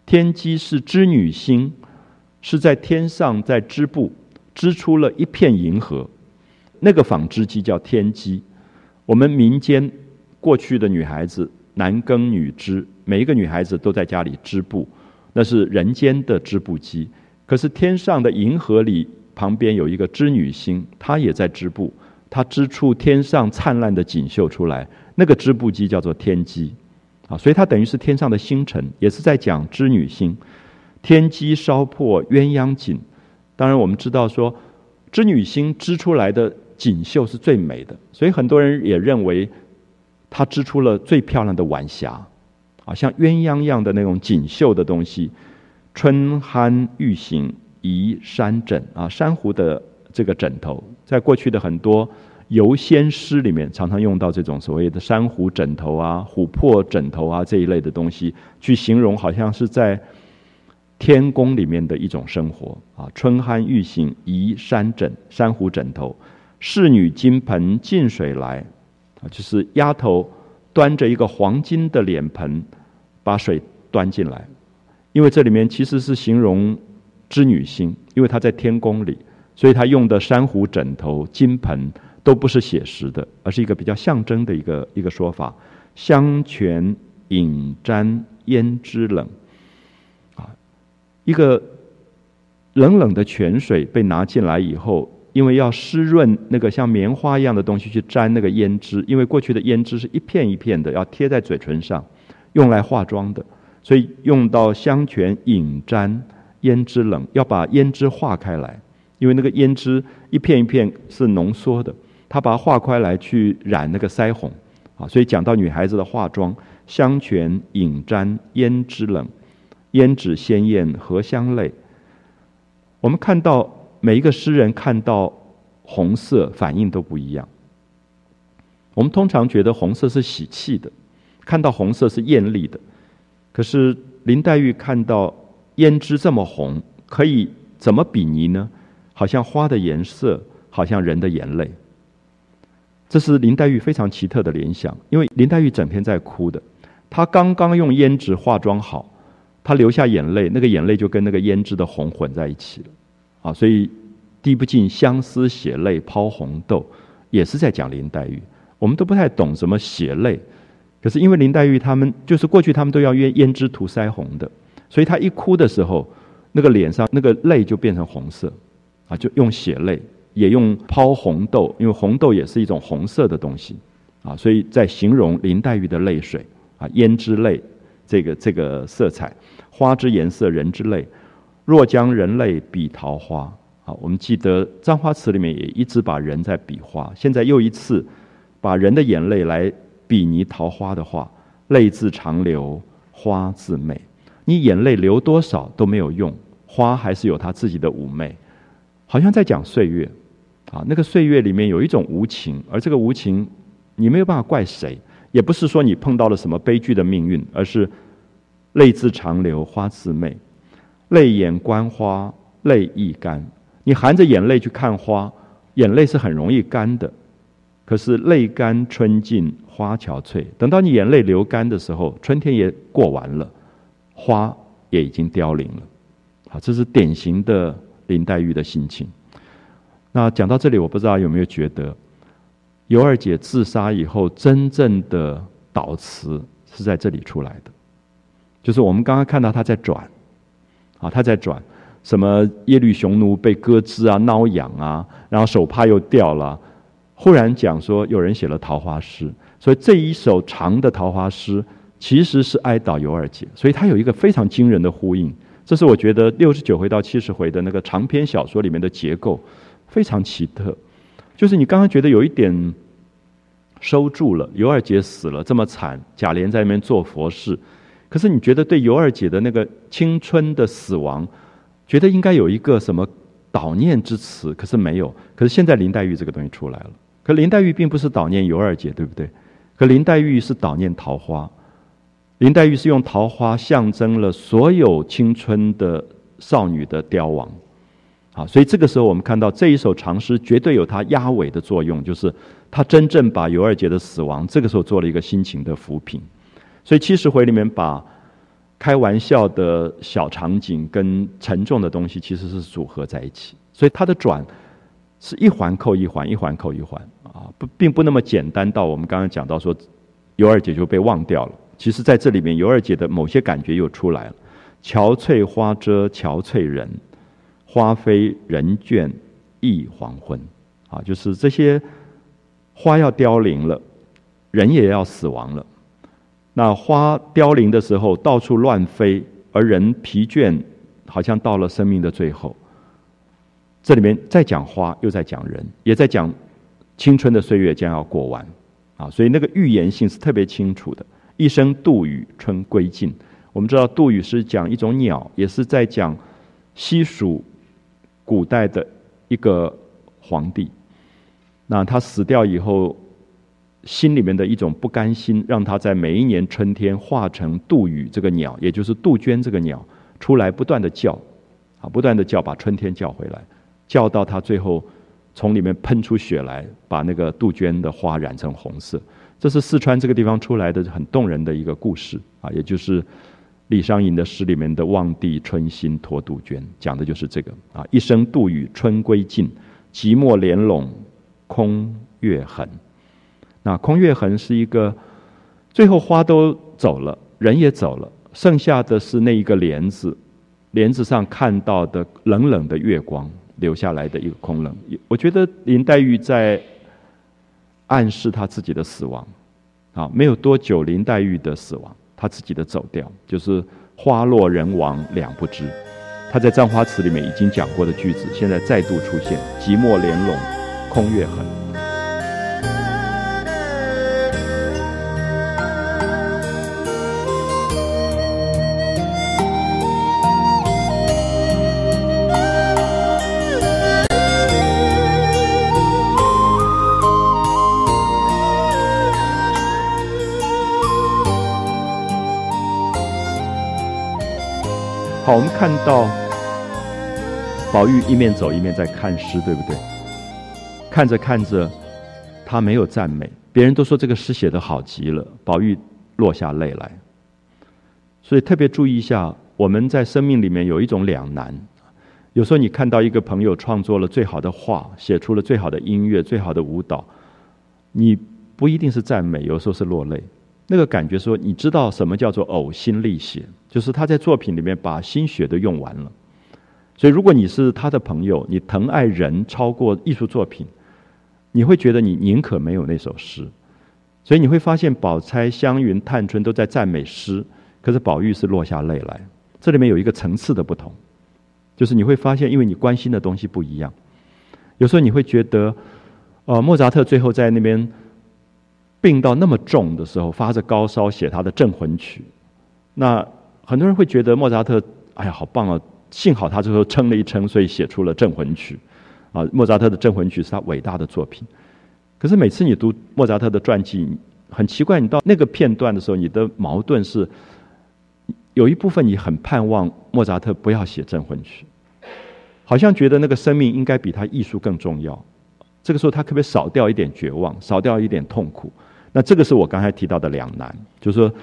天机是织女星，是在天上在织布，织出了一片银河。那个纺织机叫天机。我们民间过去的女孩子。男耕女织，每一个女孩子都在家里织布，那是人间的织布机。可是天上的银河里旁边有一个织女星，她也在织布，她织出天上灿烂的锦绣出来。那个织布机叫做天机，啊，所以它等于是天上的星辰，也是在讲织女星。天机烧破鸳鸯锦，当然我们知道说，织女星织出来的锦绣是最美的，所以很多人也认为。他织出了最漂亮的晚霞，啊，像鸳鸯一样的那种锦绣的东西。春酣欲醒移山枕啊，珊瑚的这个枕头，在过去的很多游仙诗里面，常常用到这种所谓的珊瑚枕头啊、琥珀枕头啊这一类的东西，去形容好像是在天宫里面的一种生活啊。春酣欲醒移山枕，珊瑚枕头，侍女金盆进水来。啊，就是丫头端着一个黄金的脸盆，把水端进来，因为这里面其实是形容织女星，因为她在天宫里，所以她用的珊瑚枕头、金盆都不是写实的，而是一个比较象征的一个一个说法。香泉饮沾胭脂冷，一个冷冷的泉水被拿进来以后。因为要湿润那个像棉花一样的东西去沾那个胭脂，因为过去的胭脂是一片一片的，要贴在嘴唇上，用来化妆的，所以用到香泉引沾胭脂冷，要把胭脂化开来，因为那个胭脂一片一片是浓缩的，它把它化开来去染那个腮红，啊，所以讲到女孩子的化妆，香泉引沾胭脂冷，胭脂鲜艳荷香泪，我们看到。每一个诗人看到红色反应都不一样。我们通常觉得红色是喜气的，看到红色是艳丽的。可是林黛玉看到胭脂这么红，可以怎么比拟呢？好像花的颜色，好像人的眼泪。这是林黛玉非常奇特的联想，因为林黛玉整天在哭的。她刚刚用胭脂化妆好，她流下眼泪，那个眼泪就跟那个胭脂的红混在一起了。啊，所以滴不尽相思血泪抛红豆，也是在讲林黛玉。我们都不太懂什么血泪，可是因为林黛玉他们就是过去他们都要胭胭脂涂腮红的，所以她一哭的时候，那个脸上那个泪就变成红色，啊，就用血泪，也用抛红豆，因为红豆也是一种红色的东西，啊，所以在形容林黛玉的泪水，啊，胭脂泪，这个这个色彩，花之颜色人之泪，若将人泪比桃花。好，我们记得《簪花词》里面也一直把人在比花，现在又一次把人的眼泪来比拟桃花的话，泪自长流，花自媚。你眼泪流多少都没有用，花还是有它自己的妩媚，好像在讲岁月。啊，那个岁月里面有一种无情，而这个无情，你没有办法怪谁，也不是说你碰到了什么悲剧的命运，而是泪自长流，花自媚，泪眼观花，泪亦干。你含着眼泪去看花，眼泪是很容易干的。可是泪干春尽花憔悴，等到你眼泪流干的时候，春天也过完了，花也已经凋零了。好，这是典型的林黛玉的心情。那讲到这里，我不知道有没有觉得，尤二姐自杀以后，真正的导词是在这里出来的，就是我们刚刚看到他在转，啊，他在转。什么耶律雄奴被割肢啊、挠痒啊，然后手帕又掉了。忽然讲说有人写了桃花诗，所以这一首长的桃花诗其实是哀悼尤二姐，所以它有一个非常惊人的呼应。这是我觉得六十九回到七十回的那个长篇小说里面的结构非常奇特，就是你刚刚觉得有一点收住了，尤二姐死了这么惨，贾琏在那边做佛事，可是你觉得对尤二姐的那个青春的死亡。觉得应该有一个什么悼念之词，可是没有。可是现在林黛玉这个东西出来了，可林黛玉并不是悼念尤二姐，对不对？可林黛玉是悼念桃花，林黛玉是用桃花象征了所有青春的少女的凋亡。好，所以这个时候我们看到这一首长诗绝对有它压尾的作用，就是它真正把尤二姐的死亡这个时候做了一个心情的抚平。所以七十回里面把。开玩笑的小场景跟沉重的东西其实是组合在一起，所以它的转是一环扣一环，一环扣一环啊，不并不那么简单到我们刚刚讲到说尤二姐就被忘掉了。其实在这里面，尤二姐的某些感觉又出来了。憔悴花遮憔悴人，花飞人倦忆黄昏。啊，就是这些花要凋零了，人也要死亡了。那花凋零的时候，到处乱飞，而人疲倦，好像到了生命的最后。这里面在讲花，又在讲人，也在讲青春的岁月将要过完，啊，所以那个预言性是特别清楚的。一生杜宇，春归尽。我们知道杜宇是讲一种鸟，也是在讲西蜀古代的一个皇帝。那他死掉以后。心里面的一种不甘心，让他在每一年春天化成杜宇这个鸟，也就是杜鹃这个鸟出来，不断的叫，啊，不断的叫，把春天叫回来，叫到他最后从里面喷出血来，把那个杜鹃的花染成红色。这是四川这个地方出来的很动人的一个故事啊，也就是李商隐的诗里面的“望帝春心托杜鹃”，讲的就是这个啊。一声杜宇春归尽，寂寞帘拢空月痕。那空月痕是一个，最后花都走了，人也走了，剩下的是那一个帘子，帘子上看到的冷冷的月光留下来的一个空冷。我觉得林黛玉在暗示她自己的死亡，啊，没有多久，林黛玉的死亡，她自己的走掉，就是花落人亡两不知。她在《葬花词》里面已经讲过的句子，现在再度出现：寂寞帘拢空月痕。我们看到宝玉一面走一面在看诗，对不对？看着看着，他没有赞美，别人都说这个诗写的好极了，宝玉落下泪来。所以特别注意一下，我们在生命里面有一种两难，有时候你看到一个朋友创作了最好的画，写出了最好的音乐、最好的舞蹈，你不一定是赞美，有时候是落泪。那个感觉说，你知道什么叫做呕心沥血，就是他在作品里面把心血都用完了。所以，如果你是他的朋友，你疼爱人超过艺术作品，你会觉得你宁可没有那首诗。所以你会发现，宝钗、湘云、探春都在赞美诗，可是宝玉是落下泪来。这里面有一个层次的不同。就是你会发现，因为你关心的东西不一样，有时候你会觉得，呃，莫扎特最后在那边病到那么重的时候，发着高烧写他的镇魂曲，那很多人会觉得莫扎特，哎呀，好棒啊！幸好他最后撑了一撑，所以写出了镇魂曲。啊，莫扎特的镇魂曲是他伟大的作品。可是每次你读莫扎特的传记，很奇怪，你到那个片段的时候，你的矛盾是。有一部分你很盼望莫扎特不要写镇魂曲，好像觉得那个生命应该比他艺术更重要。这个时候他可不可以少掉一点绝望，少掉一点痛苦？那这个是我刚才提到的两难，就是说，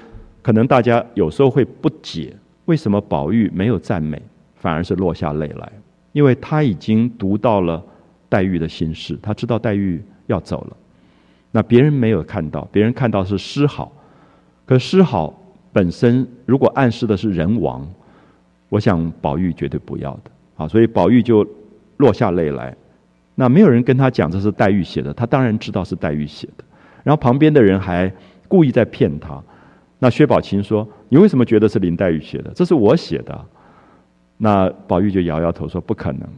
可能大家有时候会不解，为什么宝玉没有赞美，反而是落下泪来？因为他已经读到了黛玉的心事，他知道黛玉要走了。那别人没有看到，别人看到是诗好，可诗好。本身如果暗示的是人亡，我想宝玉绝对不要的啊，所以宝玉就落下泪来。那没有人跟他讲这是黛玉写的，他当然知道是黛玉写的。然后旁边的人还故意在骗他。那薛宝琴说：“你为什么觉得是林黛玉写的？这是我写的。”那宝玉就摇摇头说：“不可能。”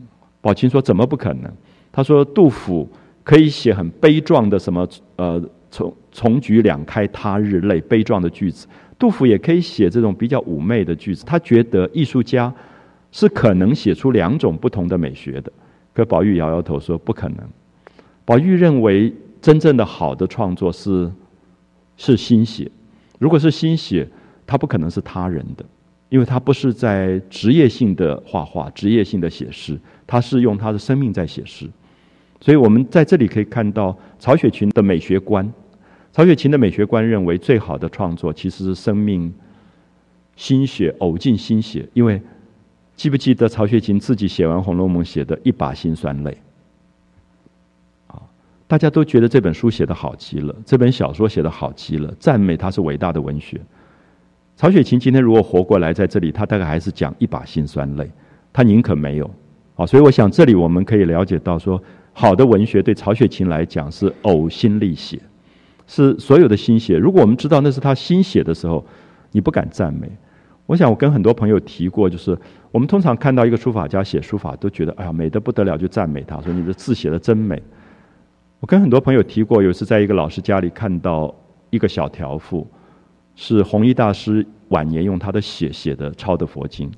宝琴说：“怎么不可能？”他说：“杜甫可以写很悲壮的什么呃，从重举两开他日泪，悲壮的句子。”杜甫也可以写这种比较妩媚的句子，他觉得艺术家是可能写出两种不同的美学的。可宝玉摇摇头说不可能。宝玉认为真正的好的创作是是心血，如果是心血，他不可能是他人的，因为他不是在职业性的画画、职业性的写诗，他是用他的生命在写诗。所以我们在这里可以看到曹雪芹的美学观。曹雪芹的美学观认为，最好的创作其实是生命心血呕尽心血。因为记不记得曹雪芹自己写完《红楼梦》写的一把辛酸泪？大家都觉得这本书写的好极了，这本小说写的好极了，赞美他是伟大的文学。曹雪芹今天如果活过来在这里，他大概还是讲一把辛酸泪，他宁可没有。啊，所以我想这里我们可以了解到，说好的文学对曹雪芹来讲是呕心沥血。是所有的心血。如果我们知道那是他心血的时候，你不敢赞美。我想我跟很多朋友提过，就是我们通常看到一个书法家写书法，都觉得哎呀美得不得了，就赞美他，说你的字写的真美。我跟很多朋友提过，有次在一个老师家里看到一个小条幅，是弘一大师晚年用他的血写的抄的佛经，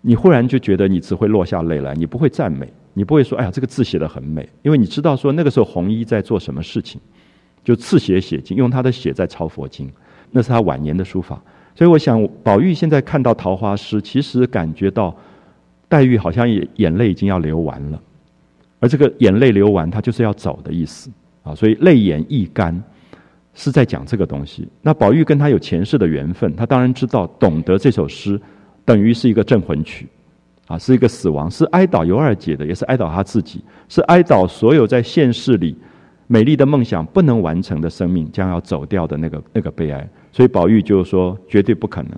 你忽然就觉得你只会落下泪来，你不会赞美，你不会说哎呀这个字写的很美，因为你知道说那个时候弘一在做什么事情。就刺血写经，用他的血在抄佛经，那是他晚年的书法。所以我想，宝玉现在看到桃花诗，其实感觉到黛玉好像也眼泪已经要流完了，而这个眼泪流完，他就是要走的意思啊。所以泪眼亦干，是在讲这个东西。那宝玉跟他有前世的缘分，他当然知道，懂得这首诗等于是一个镇魂曲啊，是一个死亡，是哀悼尤二姐的，也是哀悼他自己，是哀悼所有在现世里。美丽的梦想不能完成的生命将要走掉的那个那个悲哀，所以宝玉就说绝对不可能。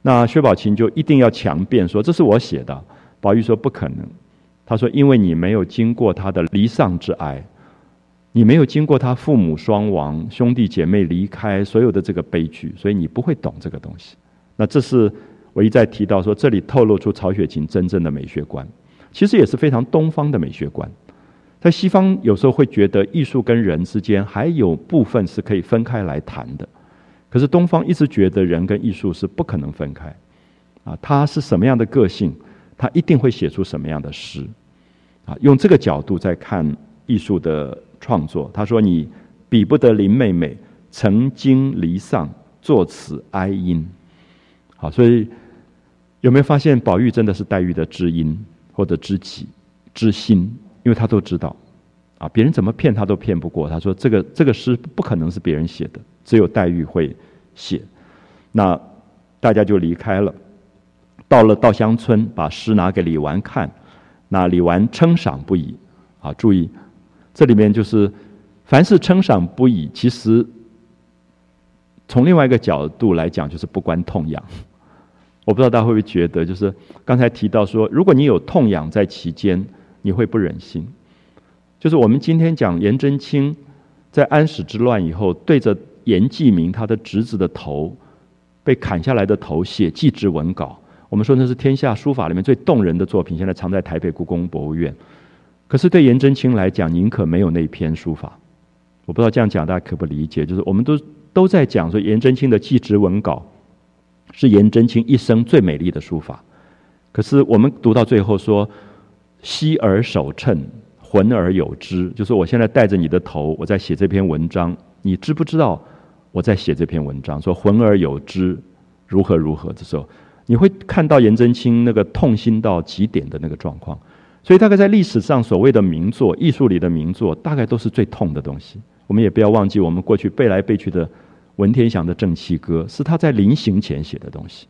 那薛宝琴就一定要强辩说这是我写的。宝玉说不可能，他说因为你没有经过他的离丧之哀，你没有经过他父母双亡、兄弟姐妹离开所有的这个悲剧，所以你不会懂这个东西。那这是我一再提到说，这里透露出曹雪芹真正的美学观，其实也是非常东方的美学观。在西方有时候会觉得艺术跟人之间还有部分是可以分开来谈的，可是东方一直觉得人跟艺术是不可能分开，啊，他是什么样的个性，他一定会写出什么样的诗，啊，用这个角度在看艺术的创作。他说：“你比不得林妹妹曾经离丧，作此哀音。”好，所以有没有发现宝玉真的是黛玉的知音或者知己知心？因为他都知道，啊，别人怎么骗他都骗不过。他说：“这个这个诗不可能是别人写的，只有黛玉会写。”那大家就离开了，到了稻香村，把诗拿给李纨看。那李纨称赏不已。啊，注意，这里面就是凡是称赏不已，其实从另外一个角度来讲，就是不关痛痒。我不知道大家会不会觉得，就是刚才提到说，如果你有痛痒在其间，你会不忍心。就是我们今天讲颜真卿在安史之乱以后，对着颜季明他的侄子的头被砍下来的头写祭侄文稿，我们说那是天下书法里面最动人的作品，现在藏在台北故宫博物院。可是对颜真卿来讲，宁可没有那篇书法。我不知道这样讲大家可不理解，就是我们都都在讲说颜真卿的祭侄文稿。是颜真卿一生最美丽的书法，可是我们读到最后说：“息而守称，浑而有之。”就是我现在带着你的头，我在写这篇文章，你知不知道我在写这篇文章？说“浑而有之”，如何如何的时候，你会看到颜真卿那个痛心到极点的那个状况。所以，大概在历史上所谓的名作、艺术里的名作，大概都是最痛的东西。我们也不要忘记，我们过去背来背去的。文天祥的《正气歌》是他在临行前写的东西，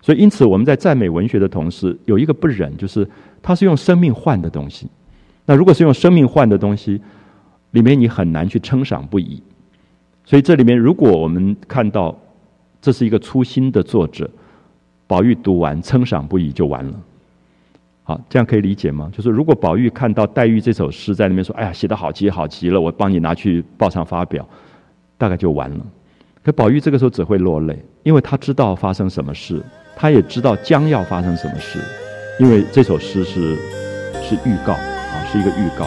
所以因此我们在赞美文学的同时，有一个不忍，就是他是用生命换的东西。那如果是用生命换的东西，里面你很难去称赏不已。所以这里面，如果我们看到这是一个粗心的作者，宝玉读完称赏不已就完了。好，这样可以理解吗？就是如果宝玉看到黛玉这首诗在那边说：“哎呀，写的好极好极了，我帮你拿去报上发表”，大概就完了。可宝玉这个时候只会落泪，因为他知道发生什么事，他也知道将要发生什么事，因为这首诗是是预告啊，是一个预告。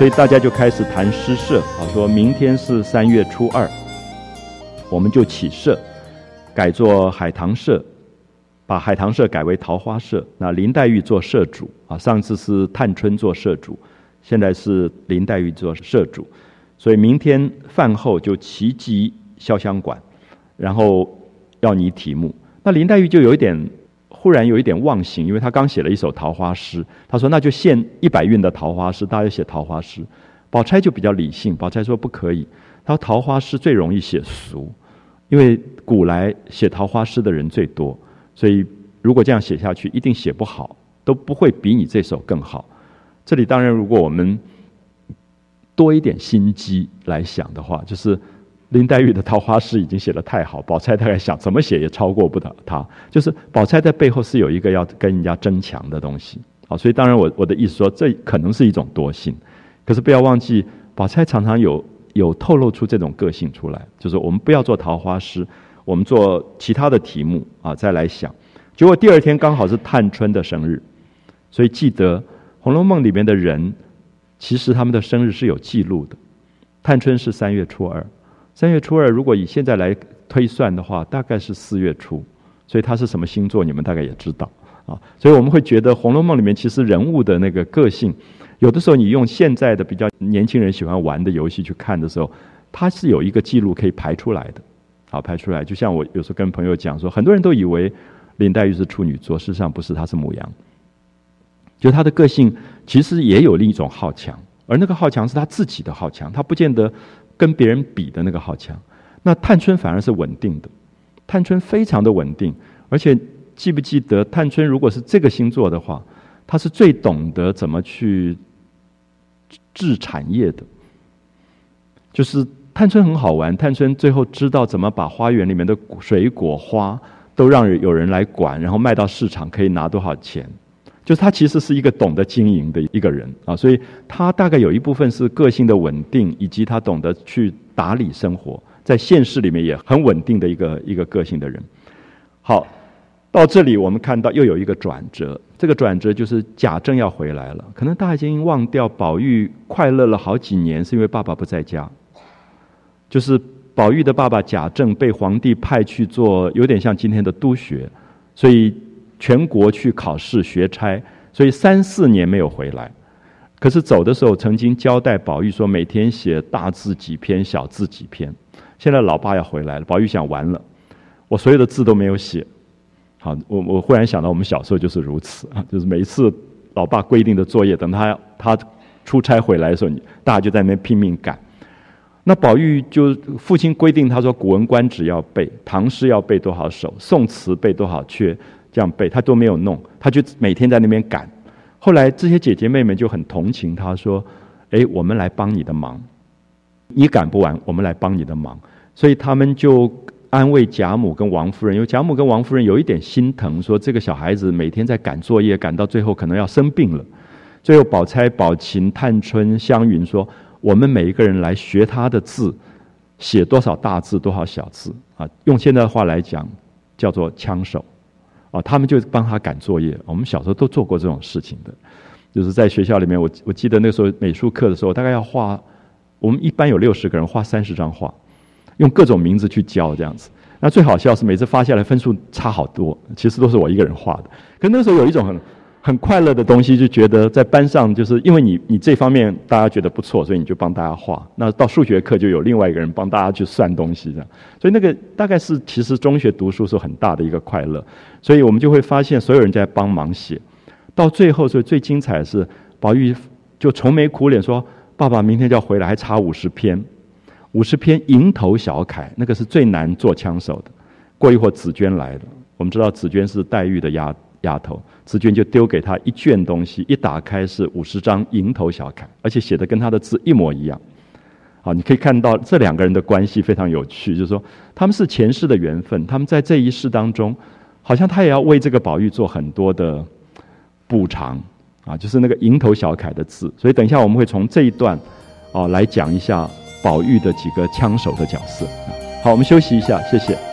所以大家就开始谈诗社啊，说明天是三月初二，我们就起社，改做海棠社，把海棠社改为桃花社。那林黛玉做社主啊，上次是探春做社主，现在是林黛玉做社主。所以明天饭后就齐集潇湘馆，然后要拟题目。那林黛玉就有一点。忽然有一点忘形，因为他刚写了一首桃花诗，他说那就献一百韵的桃花诗，大家写桃花诗。宝钗就比较理性，宝钗说不可以，他说桃花诗最容易写俗，因为古来写桃花诗的人最多，所以如果这样写下去，一定写不好，都不会比你这首更好。这里当然，如果我们多一点心机来想的话，就是。林黛玉的桃花诗已经写得太好，宝钗大概想怎么写也超过不了她。就是宝钗在背后是有一个要跟人家争强的东西，好，所以当然我我的意思说，这可能是一种多性，可是不要忘记，宝钗常常有有透露出这种个性出来，就是我们不要做桃花诗，我们做其他的题目啊，再来想。结果第二天刚好是探春的生日，所以记得《红楼梦》里面的人，其实他们的生日是有记录的。探春是三月初二。三月初二，如果以现在来推算的话，大概是四月初，所以他是什么星座，你们大概也知道啊。所以我们会觉得《红楼梦》里面其实人物的那个个性，有的时候你用现在的比较年轻人喜欢玩的游戏去看的时候，它是有一个记录可以排出来的，好排出来。就像我有时候跟朋友讲说，很多人都以为林黛玉是处女座，事实上不是，她是母羊。就她的个性其实也有另一种好强，而那个好强是她自己的好强，她不见得。跟别人比的那个好强，那探春反而是稳定的。探春非常的稳定，而且记不记得，探春如果是这个星座的话，她是最懂得怎么去治产业的。就是探春很好玩，探春最后知道怎么把花园里面的水果花都让有人来管，然后卖到市场可以拿多少钱。就是他其实是一个懂得经营的一个人啊，所以他大概有一部分是个性的稳定，以及他懂得去打理生活，在现实里面也很稳定的一个一个个性的人。好，到这里我们看到又有一个转折，这个转折就是贾政要回来了。可能大家已经忘掉宝玉快乐了好几年，是因为爸爸不在家。就是宝玉的爸爸贾政被皇帝派去做，有点像今天的督学，所以。全国去考试学差，所以三四年没有回来。可是走的时候曾经交代宝玉说，每天写大字几篇，小字几篇。现在老爸要回来了，宝玉想完了，我所有的字都没有写。好，我我忽然想到，我们小时候就是如此啊，就是每一次老爸规定的作业，等他他出差回来的时候，你大家就在那拼命赶。那宝玉就父亲规定他说，《古文观止》要背，唐诗要背多少首，宋词背多少阙，这样背他都没有弄，他就每天在那边赶。后来这些姐姐妹妹就很同情他，说：“哎，我们来帮你的忙，你赶不完，我们来帮你的忙。”所以他们就安慰贾母跟王夫人，因为贾母跟王夫人有一点心疼，说这个小孩子每天在赶作业，赶到最后可能要生病了。最后，宝钗、宝琴、探春、湘云说。我们每一个人来学他的字，写多少大字，多少小字啊？用现在的话来讲，叫做枪手啊。他们就帮他赶作业。我们小时候都做过这种事情的，就是在学校里面，我我记得那时候美术课的时候，大概要画，我们一般有六十个人画三十张画，用各种名字去教这样子。那最好笑是每次发下来分数差好多，其实都是我一个人画的。可那时候有一种很。很快乐的东西，就觉得在班上，就是因为你你这方面大家觉得不错，所以你就帮大家画。那到数学课就有另外一个人帮大家去算东西，这样。所以那个大概是其实中学读书是很大的一个快乐。所以我们就会发现所有人在帮忙写，到最后所以最精彩的是宝玉就愁眉苦脸说：“爸爸明天就要回来，还差五十篇，五十篇蝇头小楷，那个是最难做枪手的。”过一会儿紫娟来了，我们知道紫娟是黛玉的丫丫头。紫娟就丢给他一卷东西，一打开是五十张蝇头小楷，而且写的跟他的字一模一样。好，你可以看到这两个人的关系非常有趣，就是说他们是前世的缘分，他们在这一世当中，好像他也要为这个宝玉做很多的补偿啊，就是那个蝇头小楷的字。所以等一下我们会从这一段哦来讲一下宝玉的几个枪手的角色。好，我们休息一下，谢谢。